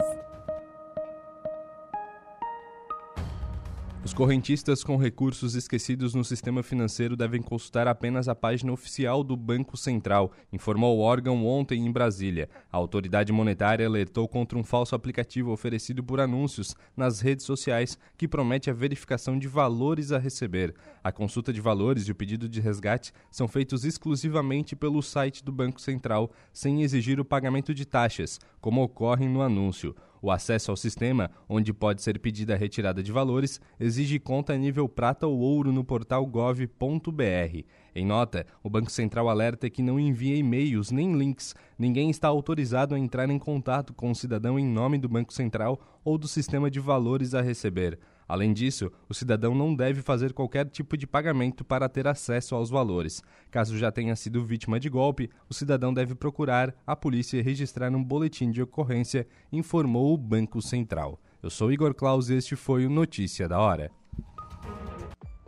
Os correntistas com recursos esquecidos no sistema financeiro devem consultar apenas a página oficial do Banco Central, informou o órgão ontem em Brasília. A autoridade monetária alertou contra um falso aplicativo oferecido por anúncios nas redes sociais que promete a verificação de valores a receber. A consulta de valores e o pedido de resgate são feitos exclusivamente pelo site do Banco Central, sem exigir o pagamento de taxas, como ocorre no anúncio. O acesso ao sistema, onde pode ser pedida a retirada de valores, exige conta nível prata ou ouro no portal gov.br. Em nota, o Banco Central alerta que não envia e-mails nem links. Ninguém está autorizado a entrar em contato com o cidadão em nome do Banco Central ou do sistema de valores a receber. Além disso, o cidadão não deve fazer qualquer tipo de pagamento para ter acesso aos valores. Caso já tenha sido vítima de golpe, o cidadão deve procurar a polícia e registrar um boletim de ocorrência, informou o Banco Central. Eu sou Igor Claus e este foi o Notícia da Hora.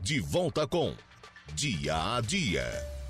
De volta com Dia a Dia.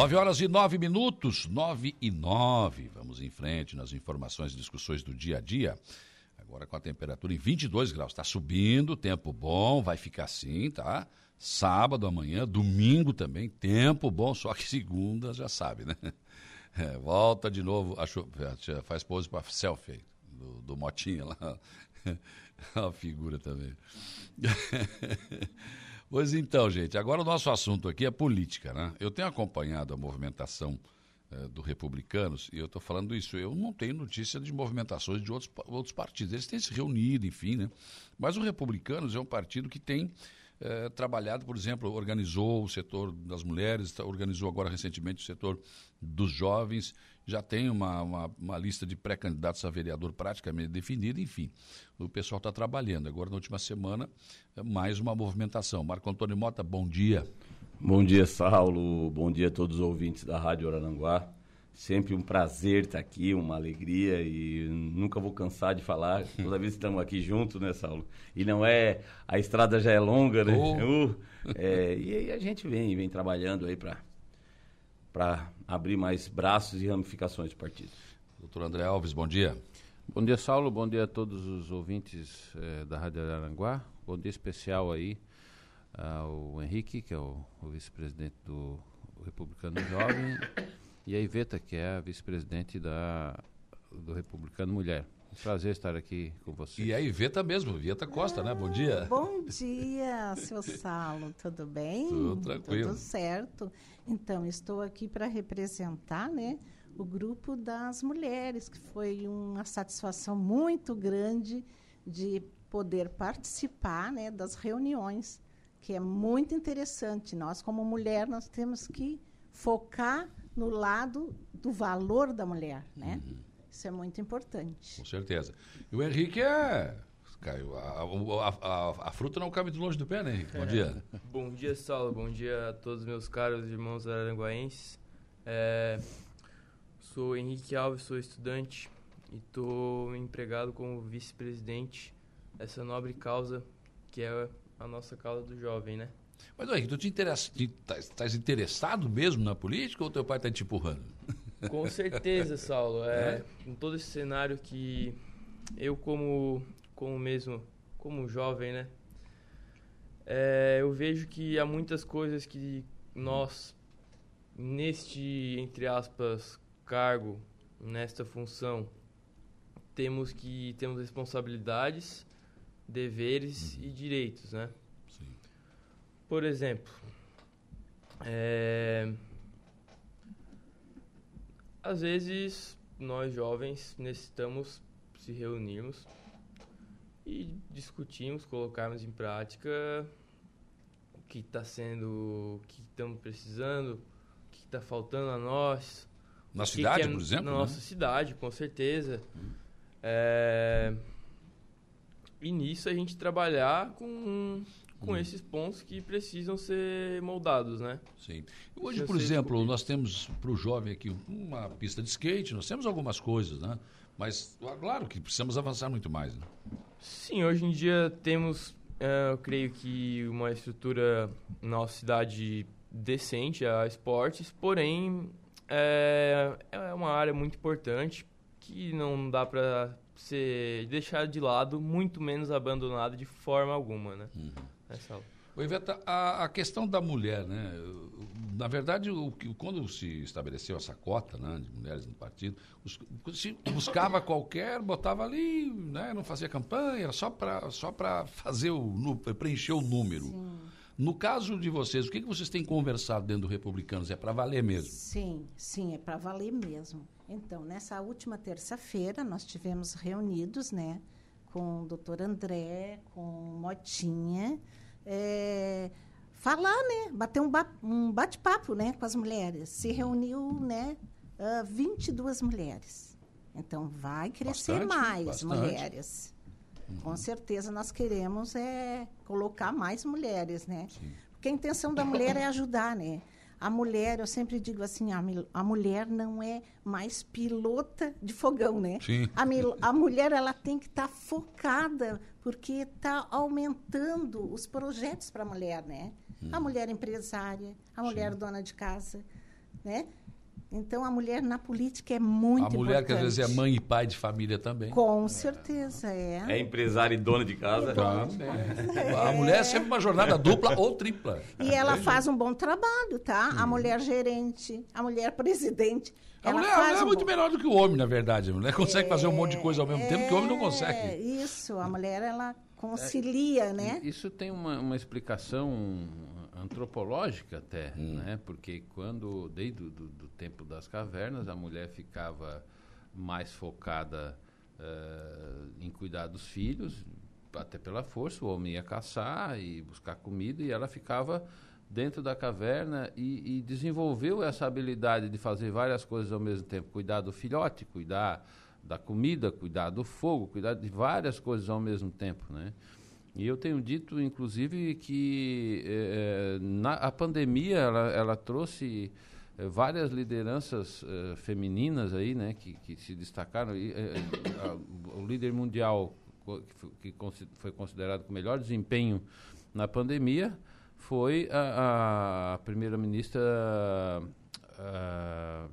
9 horas e 9 minutos, 9 e 9. Vamos em frente nas informações e discussões do dia a dia. Agora com a temperatura em 22 graus. Está subindo, tempo bom, vai ficar assim, tá? Sábado, amanhã, domingo também, tempo bom, só que segunda já sabe, né? É, volta de novo, acho, faz pose para selfie do, do Motinha lá. a figura também. Pois então, gente, agora o nosso assunto aqui é política, né? Eu tenho acompanhado a movimentação eh, do Republicanos, e eu estou falando isso, eu não tenho notícia de movimentações de outros, outros partidos. Eles têm se reunido, enfim, né? Mas o Republicanos é um partido que tem eh, trabalhado, por exemplo, organizou o setor das mulheres, organizou agora recentemente o setor dos jovens, já tem uma, uma, uma lista de pré-candidatos a vereador praticamente definida, enfim. O pessoal está trabalhando. Agora, na última semana, mais uma movimentação. Marco Antônio Mota, bom dia. Bom dia, Saulo. Bom dia a todos os ouvintes da Rádio Araranguá. Sempre um prazer estar aqui, uma alegria e nunca vou cansar de falar. Toda vez que estamos aqui juntos, né, Saulo? E não é. A estrada já é longa, né? Oh. Uh, é, e aí a gente vem, vem trabalhando aí para para abrir mais braços e ramificações do partido. Doutor André Alves, bom dia. Bom dia, Saulo. Bom dia a todos os ouvintes eh, da Rádio Aranguá. Bom dia especial aí ao Henrique, que é o, o vice-presidente do Republicano Jovem, e a Iveta, que é a vice-presidente do Republicano Mulher. Um prazer estar aqui com você. E a Iveta mesmo, Iveta Costa, ah, né? Bom dia. Bom dia, seu Saulo. Tudo bem? Tudo tranquilo. Tudo certo. Então, estou aqui para representar, né? O grupo das mulheres, que foi uma satisfação muito grande de poder participar né, das reuniões, que é muito interessante. Nós, como mulher, nós temos que focar no lado do valor da mulher, né? Uhum. Isso é muito importante. Com certeza. E o Henrique é. Caiu. A, a, a, a, fruta não cabe de longe do pé, né, Henrique? Bom dia. Bom dia, Saulo. Bom dia a todos meus caros irmãos aranguaenses. É, sou Henrique Alves, sou estudante e estou empregado como vice-presidente dessa nobre causa que é a nossa causa do jovem, né? Mas, Henrique, tu te interessa, estás interessado mesmo na política ou teu pai está te empurrando? Com certeza, Saulo. É, é, em todo esse cenário que eu, como, como mesmo, como jovem, né? É, eu vejo que há muitas coisas que nós, neste, entre aspas, cargo, nesta função, temos que temos responsabilidades, deveres uhum. e direitos, né? Sim. Por exemplo, é, às vezes, nós jovens necessitamos se reunirmos e discutimos, colocarmos em prática o que está sendo, o que estamos precisando, o que está faltando a nós. Na cidade, é, por exemplo? Na né? nossa cidade, com certeza. Hum. É, e nisso a gente trabalhar com, com hum. esses pontos que precisam ser moldados, né? Sim. Hoje, por exemplo, nós temos para o jovem aqui uma pista de skate, nós temos algumas coisas, né? Mas, claro que precisamos avançar muito mais, né? Sim, hoje em dia temos, uh, eu creio que uma estrutura na nossa cidade decente a esportes, porém é, é uma área muito importante que não dá para ser deixada de lado, muito menos abandonada de forma alguma, né? Uhum. Essa aula. O Iveta, a, a, questão da mulher, né? Na verdade, o, quando se estabeleceu essa cota né, de mulheres no partido, os, se buscava qualquer, botava ali, né, não fazia campanha, era só para só fazer o preencher o número. Sim. No caso de vocês, o que, que vocês têm conversado dentro do Republicanos? É para valer mesmo? Sim, sim, é para valer mesmo. Então, nessa última terça-feira, nós tivemos reunidos, né, com o doutor André, com Motinha, é, falar, né, bater um, ba um bate-papo, né, com as mulheres. Se reuniu, né, uh, 22 mulheres. Então, vai crescer bastante, mais bastante. mulheres. Com certeza nós queremos é colocar mais mulheres, né? Sim. Porque a intenção da mulher é ajudar, né? A mulher, eu sempre digo assim, a, a mulher não é mais pilota de fogão, né? Sim. A, a mulher ela tem que estar tá focada porque está aumentando os projetos para a mulher, né? Hum. A mulher empresária, a mulher Sim. dona de casa, né? Então, a mulher na política é muito importante. A mulher importante. que às vezes é mãe e pai de família também. Com certeza, é. É empresária e dona de casa. Também. É. A mulher é sempre uma jornada dupla ou tripla. E ela faz um bom trabalho, tá? A mulher gerente, a mulher presidente. A mulher, a mulher é muito bom... melhor do que o homem, na verdade. A mulher consegue é, fazer um monte de coisa ao mesmo é, tempo que o homem não consegue. É, isso. A mulher, ela concilia, é, né? Isso tem uma, uma explicação antropológica até, hum. né? Porque quando, desde do, do, tempo das cavernas, a mulher ficava mais focada uh, em cuidar dos filhos, até pela força, o homem ia caçar e buscar comida, e ela ficava dentro da caverna e, e desenvolveu essa habilidade de fazer várias coisas ao mesmo tempo, cuidar do filhote, cuidar da comida, cuidar do fogo, cuidar de várias coisas ao mesmo tempo, né? E eu tenho dito, inclusive, que é, na, a pandemia ela, ela trouxe é, várias lideranças femininas aí, né, que, que se destacaram. E, a, o líder mundial que, foi considerado com melhor desempenho na pandemia foi a, a primeira-ministra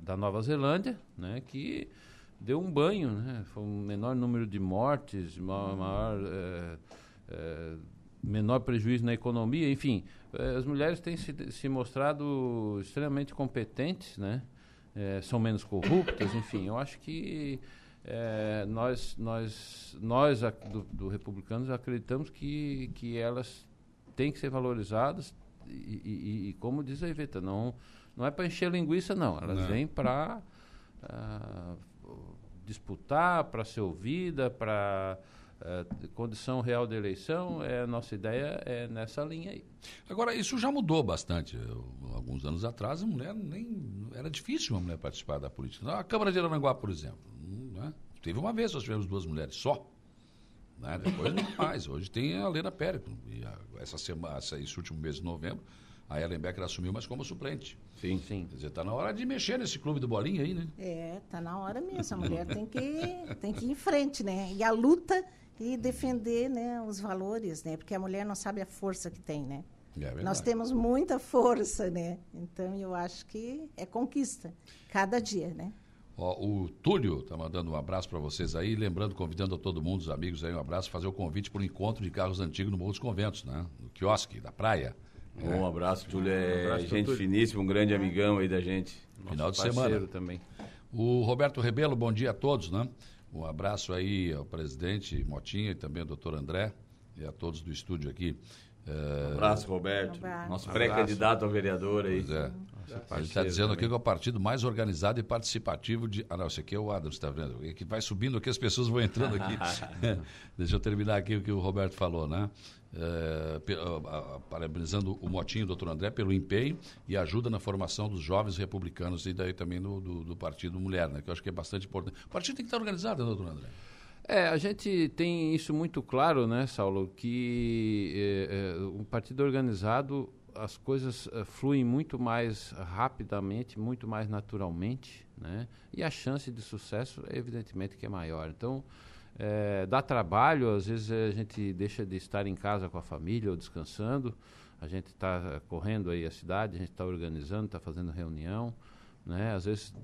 da Nova Zelândia, né, que deu um banho, né, foi um menor número de mortes, maior, maior é, menor prejuízo na economia, enfim, é, as mulheres têm se, se mostrado extremamente competentes, né? É, são menos corruptas, enfim, eu acho que é, nós, nós, nós do, do, Republicanos acreditamos que, que elas têm que ser valorizadas e, e, e como diz a Iveta, não, não é para encher linguiça, não. Elas não. vêm para uh, ah, disputar, para ser ouvida, para Uh, condição real de eleição, é, a nossa ideia é nessa linha aí. Agora, isso já mudou bastante. Eu, alguns anos atrás, a mulher nem. Era difícil uma mulher participar da política. A Câmara de Aranguá, por exemplo. Né? Teve uma vez, nós tivemos duas mulheres só. Né? Depois não mais. Hoje tem a Lena Pérez. E a, essa semana, esse último mês de novembro, a Ellen Becker assumiu, mas como suplente. Sim, sim. Quer dizer, está na hora de mexer nesse clube do bolinha aí, né? É, está na hora mesmo. A mulher tem que, tem que ir em frente, né? E a luta e defender né, os valores, né? Porque a mulher não sabe a força que tem, né? É Nós temos muita força, né? Então eu acho que é conquista cada dia, né? Ó, o Túlio está mandando um abraço para vocês aí, lembrando, convidando a todo mundo, os amigos aí, um abraço, fazer o convite para o encontro de carros antigos no Morro dos Conventos, né? No quiosque da praia. É. Um abraço, Túlio. É um abraço, gente Túlio. finíssima, um grande amigão aí da gente. Nosso Final de semana. também. O Roberto Rebelo, bom dia a todos, né? Um abraço aí ao presidente Motinha e também ao doutor André e a todos do estúdio aqui. Um abraço, Roberto. Nosso pré-candidato a vereador aí. Pois é. Ele está dizendo aqui que é o partido mais organizado e participativo de. Ah, não, esse aqui é o Adams, está vendo? Que vai subindo aqui, as pessoas vão entrando aqui. Deixa eu terminar aqui o que o Roberto falou, né? É, parabenizando o Motinho, o doutor André, pelo empenho e ajuda na formação dos jovens republicanos e daí também do, do, do Partido Mulher, né? Que eu acho que é bastante importante. O partido tem que estar organizado, né, doutor André? É, a gente tem isso muito claro, né, Saulo, que é, é, um partido organizado as coisas uh, fluem muito mais rapidamente, muito mais naturalmente, né? E a chance de sucesso, evidentemente, que é maior. Então, é, dá trabalho, às vezes a gente deixa de estar em casa com a família ou descansando, a gente está correndo aí a cidade, a gente está organizando, está fazendo reunião, né? Às vezes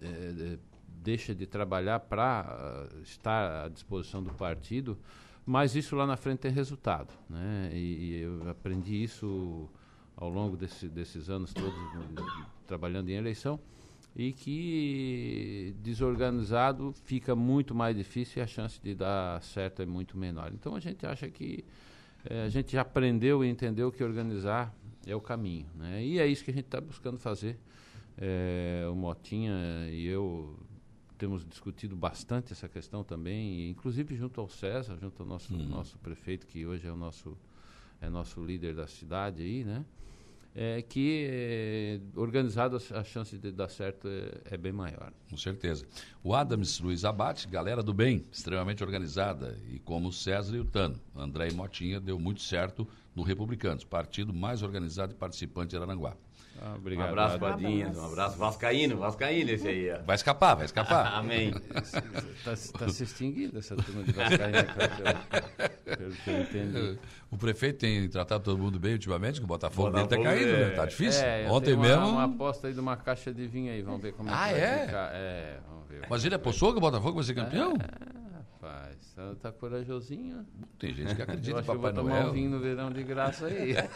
é, deixa de trabalhar para uh, estar à disposição do partido, mas isso lá na frente tem resultado, né? E, e eu aprendi isso ao longo desse, desses anos todos trabalhando em eleição e que desorganizado fica muito mais difícil e a chance de dar certo é muito menor. Então a gente acha que é, a gente já aprendeu e entendeu que organizar é o caminho, né? E é isso que a gente está buscando fazer. É, o Motinha e eu temos discutido bastante essa questão também, inclusive junto ao César, junto ao nosso, uhum. nosso prefeito, que hoje é o nosso, é nosso líder da cidade aí, né? É, que é, organizado a chance de dar certo é, é, bem maior. Com certeza. O Adams Luiz Abate, galera do bem, extremamente organizada, e como o César e o Tano, André e Motinha deu muito certo no Republicanos, partido mais organizado e participante de Aranguá. Ah, obrigado. Um abraço. Um abraço, Vascaíno. Vascaíno esse aí. Ó. Vai escapar, vai escapar. Amém. Está tá se extinguindo essa turma de Vascaíno, pelo, que eu entendo. O prefeito tem tratado todo mundo bem ultimamente, que o Botafogo, Botafogo dele está caindo, é... né? Tá difícil. É, Ontem uma, mesmo. uma aposta aí de uma caixa de vinho aí, vamos ver como ah, é que vai é? ficar. É, vamos ver. Mas ele apostou que o Botafogo vai ser campeão? É. Rapaz, tá, tá corajosinho. Tem gente que acredita em Papai Noel. tomar um vinho no verão de graça aí.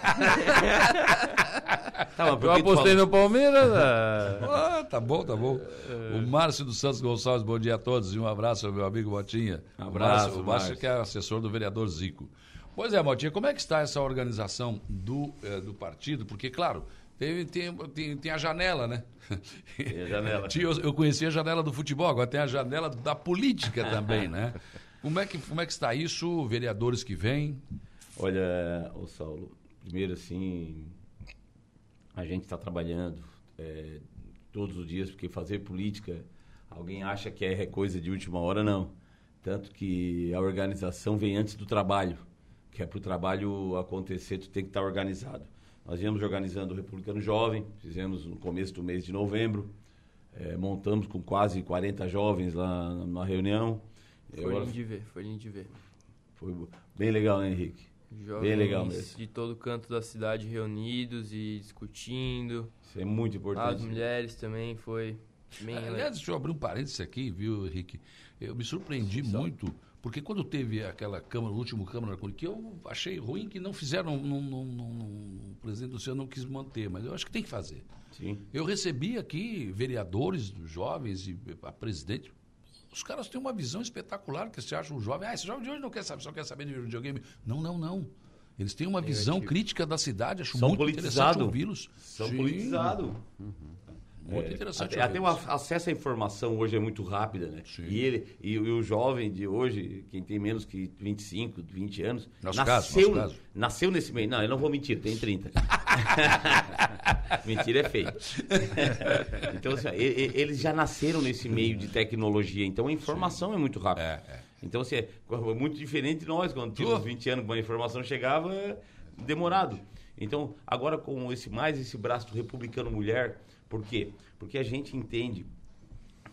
tá, eu apostei no Palmeiras. ah, tá bom, tá bom. O Márcio dos Santos Gonçalves, bom dia a todos e um abraço ao meu amigo Botinha. Um abraço. O Márcio, o Márcio que é assessor do vereador Zico. Pois é, Motinha, como é que está essa organização do, eh, do partido? Porque, claro, tem, tem, tem, tem, a janela, né? Tem a janela. eu, eu conheci a janela do futebol, agora tem a janela da política também, né? Como é que, como é que está isso, vereadores que vêm? Olha, o Saulo, primeiro assim, a gente está trabalhando é, todos os dias, porque fazer política, alguém acha que é coisa de última hora, não. Tanto que a organização vem antes do trabalho, que é para o trabalho acontecer, tu tem que estar tá organizado. Nós viemos organizando o Republicano Jovem, fizemos no começo do mês de novembro, é, montamos com quase 40 jovens lá na reunião. Foi Agora, lindo de ver, foi lindo de ver. Foi bem legal, né, Henrique? Jovens bem legal mesmo. de todo canto da cidade reunidos e discutindo. Isso é muito importante. As mulheres também foi bem Aliás, deixa eu abrir um parênteses aqui, viu, Henrique? Eu me surpreendi Sim, muito porque quando teve aquela Câmara, o último Câmara, que eu achei ruim que não fizeram, não, não, não, o presidente do Senhor não quis manter, mas eu acho que tem que fazer. Sim. Eu recebi aqui vereadores, jovens e a presidente. Os caras têm uma visão espetacular que você acha um jovem. Ah, esse jovem de hoje não quer saber, só quer saber de videogame. Não, não, não. Eles têm uma visão crítica da cidade, acho São muito interessante ouvi-los. São politizados. Uhum. Muito é, interessante. Até, até o acesso à informação hoje é muito rápida, né? Sim. E ele e, e, o jovem de hoje, quem tem menos que 25, 20 anos, nosso nasceu, caso, caso. nasceu nesse meio. Não, eu não vou mentir, tem 30. Mentira é feio. então, assim, eles já nasceram nesse meio de tecnologia, então a informação Sim. é muito rápida. É, é. Então, assim, é muito diferente de nós, quando tínhamos 20 anos, quando a informação chegava, é demorado. Então, agora com esse mais esse braço Republicano Mulher, por quê? Porque a gente entende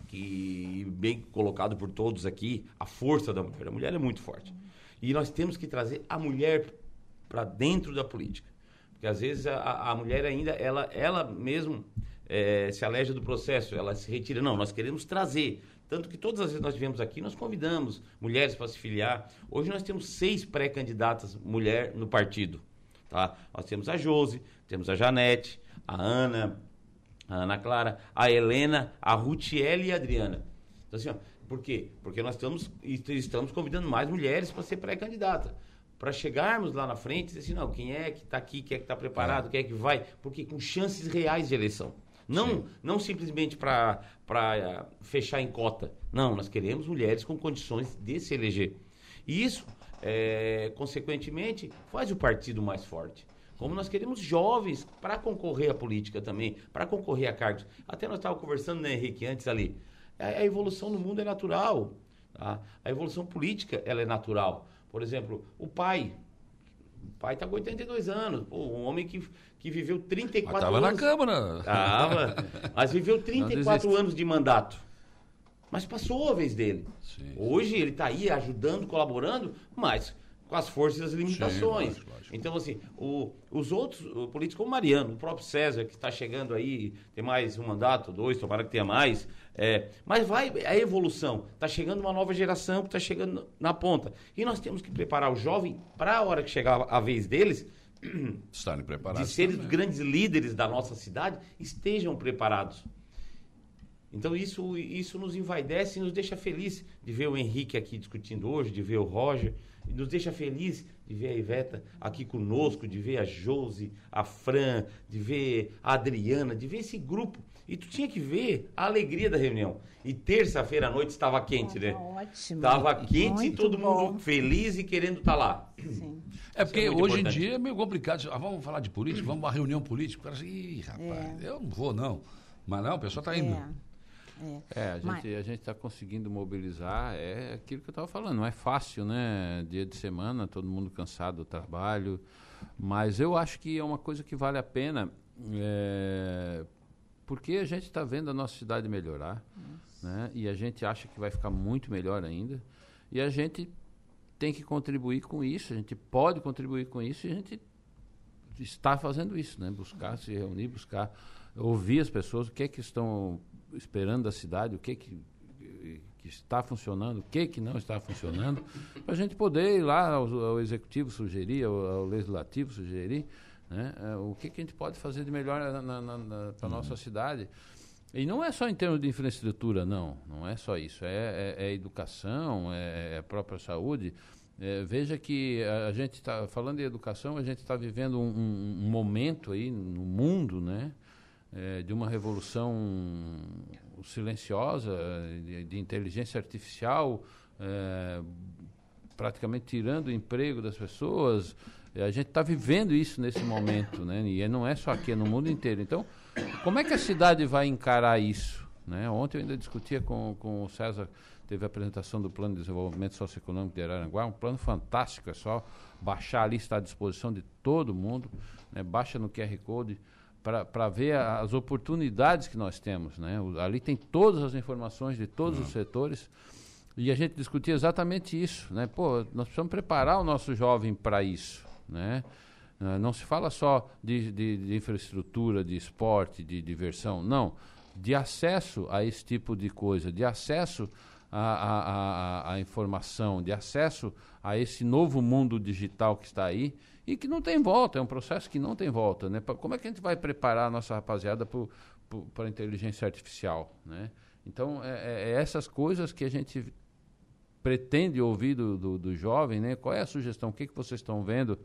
que, bem colocado por todos aqui, a força da mulher. A mulher é muito forte. E nós temos que trazer a mulher para dentro da política. Porque às vezes a, a mulher ainda, ela, ela mesmo é, se aleja do processo, ela se retira. Não, nós queremos trazer. Tanto que todas as vezes nós tivemos aqui, nós convidamos mulheres para se filiar. Hoje nós temos seis pré-candidatas mulher no partido. Tá? Nós temos a Jose, temos a Janete, a Ana, a Ana Clara, a Helena, a Rutiele e a Adriana. Então, assim, ó, por quê? Porque nós estamos, estamos convidando mais mulheres para ser pré-candidata. para chegarmos lá na frente e dizer assim, não, quem é que está aqui, quem é que está preparado, é. quem é que vai, porque com chances reais de eleição. Não, não simplesmente para uh, fechar em cota. Não, nós queremos mulheres com condições de se eleger. E isso, é, consequentemente, faz o partido mais forte. Como nós queremos jovens para concorrer à política também, para concorrer a cargos. Até nós estávamos conversando, né, Henrique, antes ali. A, evolução no mundo é natural. Tá? A evolução política ela é natural. Por exemplo, o pai. O pai está com 82 anos. Pô, um homem que, que viveu 34 mas tava anos. Estava na Câmara. Tava. Mas viveu 34 anos de mandato. Mas passou a vez dele. Sim, Hoje ele está aí ajudando, colaborando, mas com as forças e as limitações. Sim, lógico, Então, assim, o, os outros o políticos, como o Mariano, o próprio César, que está chegando aí, tem mais um mandato, dois, tomara que tenha mais. É, mas vai a evolução. Está chegando uma nova geração que está chegando na ponta. E nós temos que preparar o jovem para a hora que chegar a vez deles. Estarem preparados. De serem os grandes líderes da nossa cidade, estejam preparados. Então isso, isso nos envaidece e nos deixa feliz de ver o Henrique aqui discutindo hoje, de ver o Roger, nos deixa feliz de ver a Iveta aqui conosco, de ver a Josi, a Fran, de ver a Adriana, de ver esse grupo. E tu tinha que ver a alegria da reunião. E terça-feira à noite estava quente, né? Ótimo. Estava quente Muito e todo bom. mundo feliz e querendo estar tá lá. Sim. É porque é hoje importante. em dia é meio complicado. Ah, vamos falar de política, vamos uma reunião política. Ih, rapaz, é. eu não vou não. Mas não, o pessoal está indo. É. É, é a, gente, a gente está conseguindo mobilizar, é aquilo que eu estava falando, não é fácil, né? Dia de semana, todo mundo cansado do trabalho, mas eu acho que é uma coisa que vale a pena, é, porque a gente está vendo a nossa cidade melhorar, né? E a gente acha que vai ficar muito melhor ainda, e a gente tem que contribuir com isso, a gente pode contribuir com isso e a gente está fazendo isso, né? Buscar se reunir, buscar ouvir as pessoas, o que é que estão esperando da cidade, o que que, que está funcionando, o que que não está funcionando, para a gente poder ir lá ao, ao executivo sugerir, ao, ao, legislativo sugerir, né, é, o que que a gente pode fazer de melhor para a uhum. nossa cidade. E não é só em termos de infraestrutura, não. Não é só isso. É, é, é educação, é, é, própria saúde. É, veja que a, gente está falando de educação, a gente está vivendo um, um, momento aí no mundo, né? É, de uma revolução silenciosa, de, de inteligência artificial, é, praticamente tirando o emprego das pessoas. A gente está vivendo isso nesse momento, né? E não é só aqui, é no mundo inteiro. Então, como é que a cidade vai encarar isso? Né? Ontem eu ainda discutia com, com o César, teve a apresentação do Plano de Desenvolvimento Socioeconômico de Araranguá, um plano fantástico, é só baixar ali, está à disposição de todo mundo, né? baixa no QR Code, para ver as oportunidades que nós temos. Né? Ali tem todas as informações de todos uhum. os setores. E a gente discutia exatamente isso. Né? Pô, nós precisamos preparar o nosso jovem para isso. Né? Ah, não se fala só de, de, de, infraestrutura, de esporte, de diversão. Não. De acesso a esse tipo de coisa, de acesso à informação, de acesso a esse novo mundo digital que está aí e que não tem volta, é um processo que não tem volta. Né? Como é que a gente vai preparar a nossa rapaziada para a inteligência artificial? Né? Então, é, é, é, essas coisas que a gente pretende ouvir do, do, do, jovem, né? qual é a sugestão, o que, que vocês estão vendo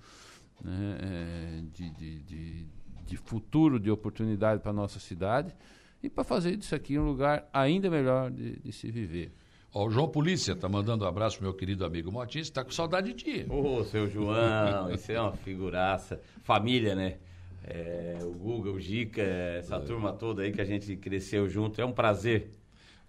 né? é, de, de, de, de futuro, de oportunidade para a nossa cidade e para fazer disso aqui um lugar ainda melhor de, de se viver. Ó, o João Polícia tá mandando um abraço pro meu querido amigo Motinho, está com saudade de ti. Ô, oh, seu João, isso é uma figuraça. Família, né? É, o Guga, o Gica, essa é. turma toda aí que a gente cresceu junto. É um prazer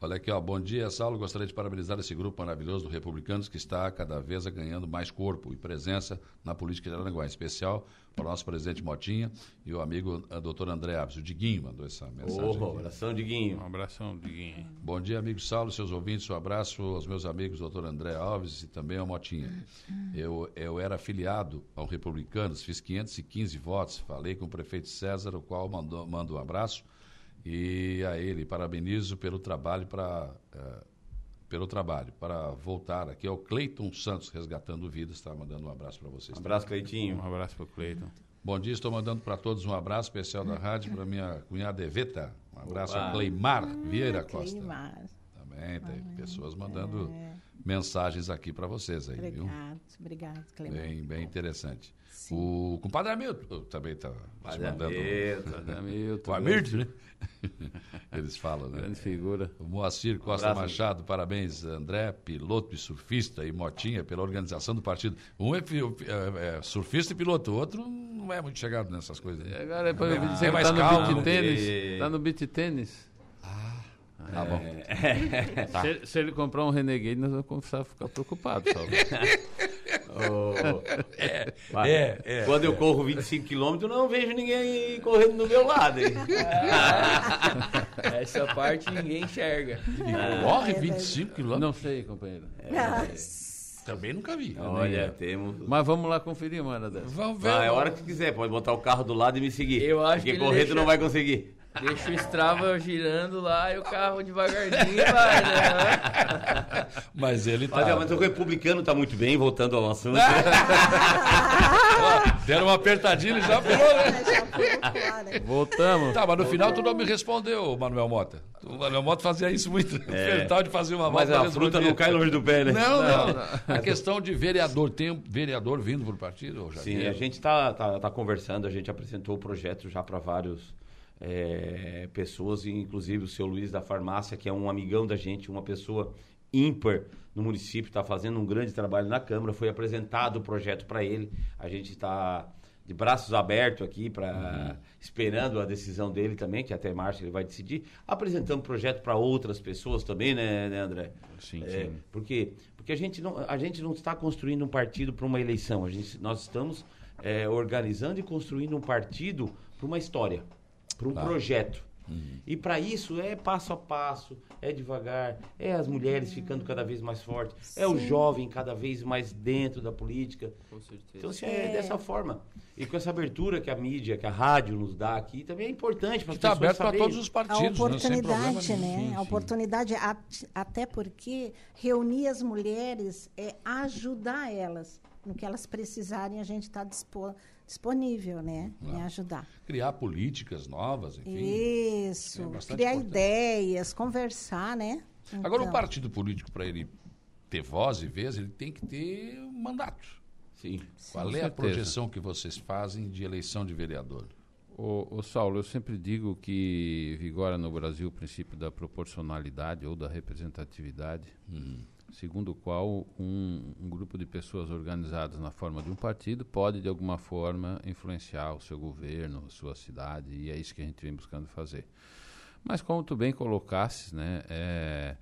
Olha aqui, ó, bom dia, Saulo. Gostaria de parabenizar esse grupo maravilhoso do Republicanos que está cada vez ganhando mais corpo e presença na política de Aranaguá, em especial o nosso presidente Motinha e o amigo a doutor André Alves. O Diguinho mandou essa mensagem. Oh, abração, Diguinho. Um abração, Diguinho. Bom dia, amigo Saulo, seus ouvintes. Um abraço aos meus amigos, doutor André Alves e também ao Motinha. Eu, eu era afiliado ao Republicanos, fiz 515 votos, falei com o prefeito César, o qual mandou, manda um abraço e a ele parabenizo pelo trabalho para uh, pelo trabalho para voltar aqui é o Cleiton Santos resgatando vidas está mandando um abraço para vocês. Um abraço Cleitinho. Um abraço para o Cleiton. Bom dia, estou mandando para todos um abraço especial da rádio para minha cunhada Eveta. Um abraço Opa. a Cleimar Vieira ah, Costa. Cleimar. Também tem ah, pessoas mandando é. mensagens aqui para vocês aí, obrigado, viu? Obrigado, Clemente. Bem, bem interessante. Sim. O compadre Hamilton também está te mandando. Hamilton, Hamilton. O Hamilton, né? Eles falam, né? Grande figura. O Moacir Costa um Machado, parabéns, André, piloto e surfista e motinha pela organização do partido. Um é, é, é surfista e piloto, o outro não é muito chegado nessas coisas. Né? Agora é, pra, é, você é mais tá calmo, no beat tênis. E... Tá no beat tênis. Ah, tá bom. É. Se, se, ele comprar um Renegade, nós vamos começar a ficar preocupados. Oh, é, é, é, Quando eu corro 25 km, não vejo ninguém correndo do meu lado. Hein? É, essa parte ninguém enxerga. corre 25 km? Não sei, companheiro. Também nunca vi. Olha, temos. Mas vamos lá conferir uma hora dessa. Vamos ver. Ah, é a hora que quiser, pode botar o carro do lado e me seguir. Eu acho Porque que correndo deixa... não vai conseguir. Deixa o Strava girando lá e o carro devagarzinho vai, né? Mas ele tá. Mas, mas o republicano tá muito bem, voltando ao assunto. Deram uma apertadinha e já pulou, né? Voltamos. Tá, mas no final tu não me respondeu, Manuel Mota. O Manuel Mota fazia isso muito. É. De fazer uma Mas a fruta não cai longe do pé, né? Não, não. não. A questão de vereador, tem um vereador vindo pro partido? Sim, a gente tá, tá, tá conversando, a gente apresentou o projeto já para vários é, pessoas, inclusive o seu Luiz da farmácia, que é um amigão da gente, uma pessoa ímpar no município, está fazendo um grande trabalho na Câmara. Foi apresentado o projeto para ele. A gente está de braços abertos aqui para uhum. esperando a decisão dele também, que até março ele vai decidir. Apresentando projeto para outras pessoas também, né, né André? Sim, é, sim. Porque porque a gente não a gente não está construindo um partido para uma eleição. A gente nós estamos é, organizando e construindo um partido para uma história para um claro. projeto. Uhum. E para isso é passo a passo, é devagar, é as mulheres ficando cada vez mais fortes, Sim. é o jovem cada vez mais dentro da política. Com certeza. Então, assim, é, é dessa forma. E com essa abertura que a mídia, que a rádio nos dá aqui, também é importante para as tá pessoas. Está aberto para todos os partidos. A oportunidade, né? né? Sim, a oportunidade, até porque reunir as mulheres é ajudar elas. No que elas precisarem, a gente está disponível, né? Em ajudar. Criar políticas novas, enfim. Isso. É criar importante. ideias, conversar, né? Então. Agora, o partido político, para ele ter voz e vez, ele tem que ter mandato. Sim. Qual é a projeção que vocês fazem de eleição de vereador? O, o, Saulo, eu sempre digo que vigora no Brasil o princípio da proporcionalidade ou da representatividade. Hum segundo o qual um, um, grupo de pessoas organizadas na forma de um partido pode, de alguma forma, influenciar o seu governo, a sua cidade, e é isso que a gente vem buscando fazer. Mas, como tu bem colocasses, né, é,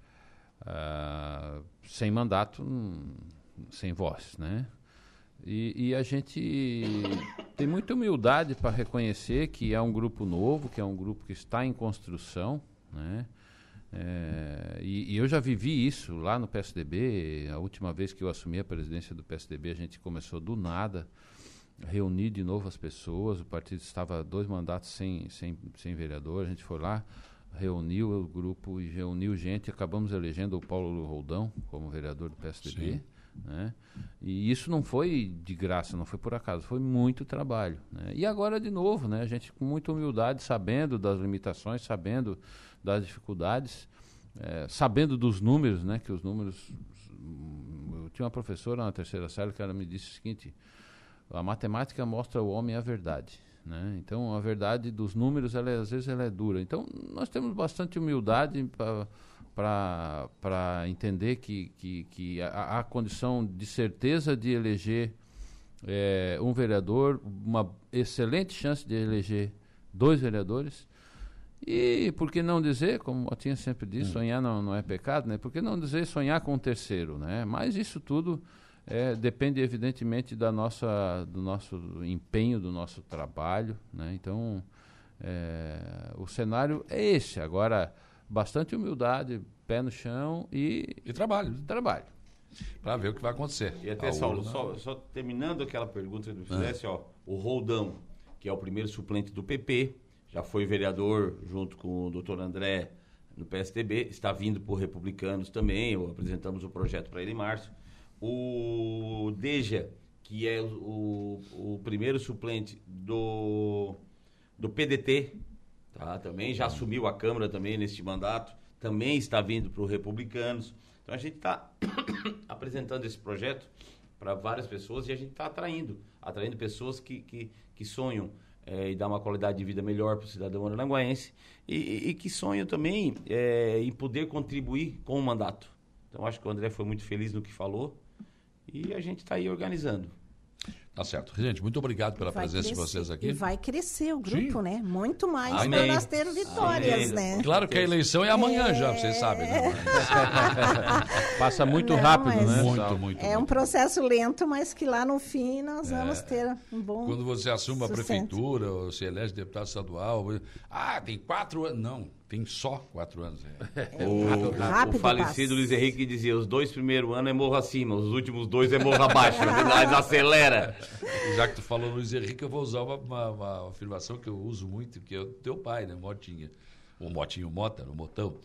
uh, sem mandato, sem voz, né? E, e, a gente tem muita humildade para reconhecer que é um grupo novo, que é um grupo que está em construção, né? É, e, e, eu já vivi isso lá no PSDB. A última vez que eu assumi a presidência do PSDB, a gente começou do nada, reunir de novo as pessoas. O partido estava dois mandatos sem, sem, sem vereador. A gente foi lá, reuniu o grupo e reuniu gente. Acabamos elegendo o Paulo Roldão como vereador do PSDB. Né? E isso não foi de graça, não foi por acaso, foi muito trabalho. Né? E agora, de novo, né? a gente com muita humildade, sabendo das limitações, sabendo das dificuldades, é, sabendo dos números, né, que os números. Eu tinha uma professora na terceira série que ela me disse o seguinte: a matemática mostra ao homem a verdade. Né? Então, a verdade dos números, ela, é, às vezes, ela é dura. Então, nós temos bastante humildade para entender que, que, que há, há condição de certeza de eleger é, um vereador, uma excelente chance de eleger dois vereadores e por que não dizer, como eu tinha sempre dito, hum. sonhar não, não é pecado, né? Por que não dizer sonhar com o terceiro, né? Mas isso tudo é, depende evidentemente da nossa, do nosso empenho, do nosso trabalho, né? Então, é, o cenário é esse. Agora, bastante humildade, pé no chão e... E trabalho. Trabalho. Para ver o que vai acontecer. E até, Saulo, só, só, terminando aquela pergunta que você fizesse, ah. ó, o Roldão, que é o primeiro suplente do PP, já foi vereador junto com o doutor André no PSDB, está vindo por Republicanos também, apresentamos o projeto para ele em março. O Deja, que é o, o primeiro suplente do, do PDT, tá? também já assumiu a Câmara também neste mandato, também está vindo para o Republicanos. Então a gente está apresentando esse projeto para várias pessoas e a gente está atraindo, atraindo pessoas que, que, que sonham é, e dar uma qualidade de vida melhor para o cidadão aranguaense e, e, que sonham também é, em poder contribuir com o mandato. Então acho que o André foi muito feliz no que falou e a gente está aí organizando. Tá certo. Gente, muito obrigado pela vai presença crescer, de vocês aqui. E vai crescer o grupo, Sim. né? Muito mais Amém. para nós ter vitórias, né? Claro que a eleição é amanhã já, vocês sabem, né? Passa muito Não, rápido, né? Muito, Saulo? muito. É um processo lento, mas que lá no fim nós vamos ter um bom. Quando você assume a prefeitura, ou se elege deputado estadual, ah, tem quatro anos. Não, tem só quatro anos. É. O, rápido o falecido Luiz Henrique dizia: os dois primeiros anos é morro acima, os últimos dois é morro abaixo. Mas acelera. Já que tu falou Luiz Henrique, eu vou usar uma, uma- uma afirmação que eu uso muito, que é o teu pai, né, Motinha. O Motinho Mota, o Motão.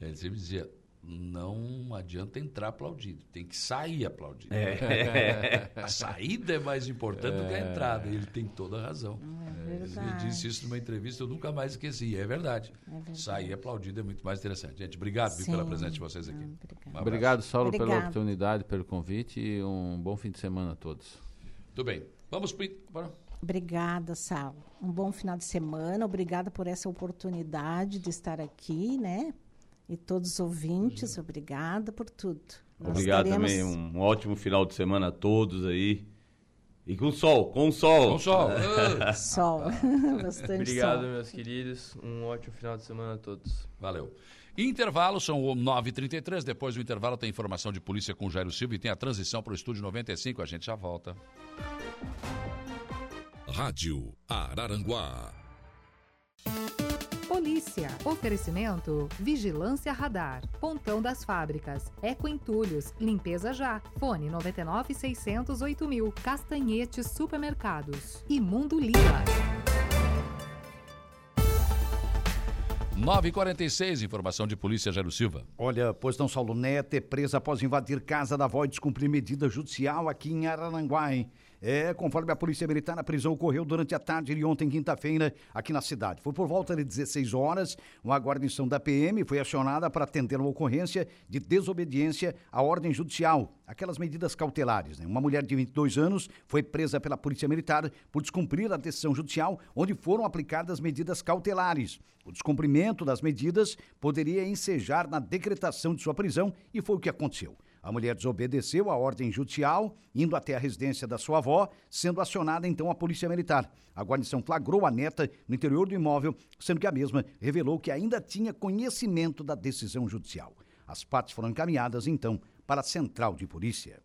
Ele sempre dizia, não adianta entrar aplaudido, tem que sair aplaudido. É. A saída é mais importante do que a entrada. E ele tem toda a razão. É Ele disse isso numa entrevista, eu nunca mais esqueci. É verdade. verdade. Sair aplaudido é muito mais interessante. Gente, obrigado viu, pela presença de vocês aqui. Um. Obrigado, Saulo, pela Obrigado. oportunidade, pelo convite e um bom fim de semana a todos. Tudo bem. Vamos para... para- Obrigada, Sal. Um bom final de semana. Obrigada por essa oportunidade de estar aqui, né? E todos os ouvintes, obrigada por tudo. Nós Obrigado teremos- também, um ótimo final de semana a todos aí. E com sol, com sol. Com sol. Sol. Bastante Obrigado, sol. meus queridos. Um ótimo final de semana a todos. Valeu. Intervalo, são 9h33. Depois do intervalo tem informação de polícia com Jairo Silva e tem a transição para o estúdio 95. A gente já volta. Rádio Araranguá. Polícia. Oferecimento. Vigilância Radar. Pontão das Fábricas. Eco Entulhos. Limpeza Já. Fone 99 608 mil. Castanhetes Supermercados. E Mundo Lila. 9h46, informação de polícia Jairo Silva. Olha, pois não, Saulo Neto é presa após invadir casa da avó e descumprir medida judicial aqui em Araranguá, hein? É, conforme a Polícia Militar, a prisão ocorreu durante a tarde de ontem, quinta-feira, aqui na cidade. Foi por volta de 16 horas, uma guarnição da PM foi acionada para atender uma ocorrência de desobediência à ordem judicial, aquelas medidas cautelares. Né? Uma mulher de 22 anos foi presa pela Polícia Militar por descumprir a decisão judicial, onde foram aplicadas medidas cautelares. O descumprimento das medidas poderia ensejar na decretação de sua prisão e foi o que aconteceu. A mulher desobedeceu a ordem judicial, indo até a residência da sua avó, sendo acionada então a polícia militar. A guarnição flagrou a neta no interior do imóvel, sendo que a mesma revelou que ainda tinha conhecimento da decisão judicial. As partes foram encaminhadas então para a central de polícia.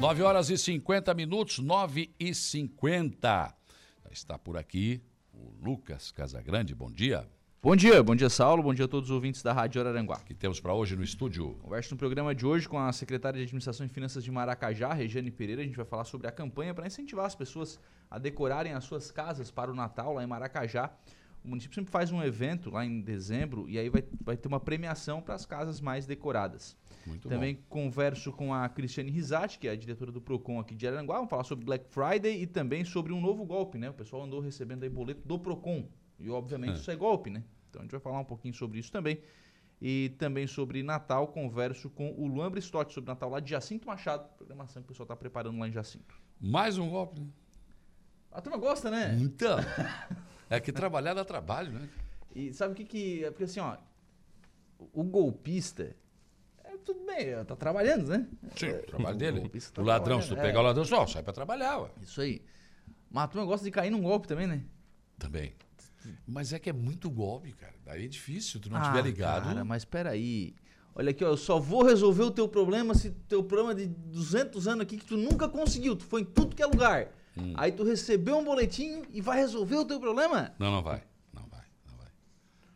Nove horas e 50 minutos, 9 e 50. Está por aqui o Lucas Casagrande. Bom dia. Bom dia, bom dia Saulo, bom dia a todos os ouvintes da Rádio Araranguá. O que temos para hoje no estúdio? Converso no programa de hoje com a secretária de Administração e Finanças de Maracajá, Regiane Pereira. A gente vai falar sobre a campanha para incentivar as pessoas a decorarem as suas casas para o Natal lá em Maracajá. O município sempre faz um evento lá em dezembro e aí vai, vai ter uma premiação para as casas mais decoradas. Muito Também converso com a Cristiane Risati, que é a diretora do Procon aqui de Araranguá. Vamos falar sobre Black Friday e também sobre um novo golpe, né? O pessoal andou recebendo aí boleto do Procon. E obviamente É. isso é golpe, né? Então a gente vai falar um pouquinho sobre isso também. E também sobre Natal, converso com o Luan Bristotti sobre Natal lá de Jacinto Machado, programação que o pessoal está preparando lá em Jacinto. Mais um golpe, né? A turma gosta, né? Então. É que trabalhar dá trabalho, né? E sabe o que que... É porque assim, ó, o golpista... É, tudo bem, tá trabalhando, né? Sim, o trabalho dele. golpista tá o ladrão, se tu pegar é. o ladrão, só sai para trabalhar, ué. Isso aí. Mas turma gosta de cair num golpe também, né? Também. Mas é que é muito golpe, cara. Daí é difícil, tu não Ah, tiver ligado. Cara, mas peraí. Olha aqui, ó, eu só vou resolver o teu problema se teu problema de 200 anos aqui que tu nunca conseguiu, tu foi em tudo que é lugar. Hum. Aí tu recebeu um boletim e vai resolver o teu problema? Não, não vai. Não vai, não vai.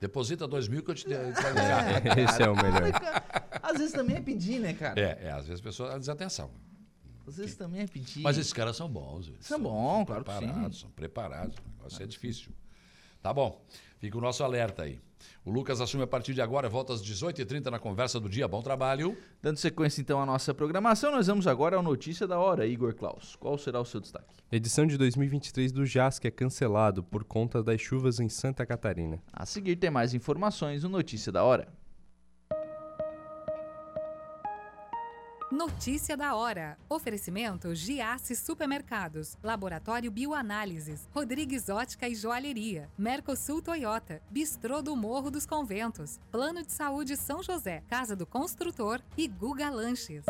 Deposita dois mil que eu te dei. Esse é o melhor. Às vezes também é pedir, né, cara? É, é, às vezes a pessoa dá desatenção. Às vezes também é pedir. Mas esses caras são bons. eles São bons, claro que preparados, sim. São preparados, o negócio é difícil. Tá bom. Fica o nosso alerta aí. O Lucas assume a partir de agora, volta às 18h30 na conversa do dia. Bom trabalho. Dando sequência então à nossa programação, nós vamos agora ao Notícia da Hora, Igor Klaus. Qual será o seu destaque? Edição de 2023 do JASC é cancelado por conta das chuvas em Santa Catarina. A seguir tem mais informações no Notícia da Hora. Notícia da hora. Oferecimento Giasse Supermercados, Laboratório Bioanálises, Rodrigues Ótica e Joalheria, Mercosul Toyota, Bistrô do Morro dos Conventos, Plano de Saúde São José, Casa do Construtor e Guga Lanches.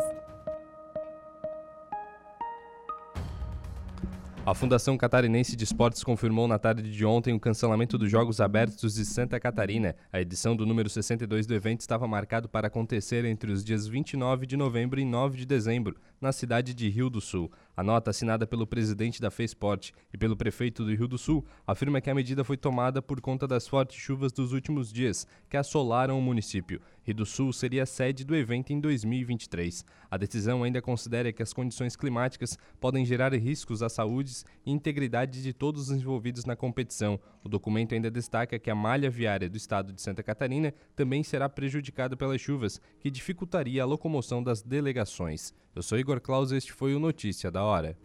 A Fundação Catarinense de Esportes confirmou na tarde de ontem o cancelamento dos Jogos Abertos de Santa Catarina. A edição do número 62 do evento estava marcado para acontecer entre os dias 29 de novembro e 9 de dezembro, na cidade de Rio do Sul. A nota assinada pelo presidente da FESPORT e pelo prefeito do Rio do Sul afirma que a medida foi tomada por conta das fortes chuvas dos últimos dias, que assolaram o município. Rio do Sul seria a sede do evento em 2023. A decisão ainda considera que as condições climáticas podem gerar riscos à saúde e integridade de todos os envolvidos na competição. O documento ainda destaca que a malha viária do estado de Santa Catarina também será prejudicada pelas chuvas, que dificultaria a locomoção das delegações. Eu sou Igor Claus e este foi o Notícia da Hora.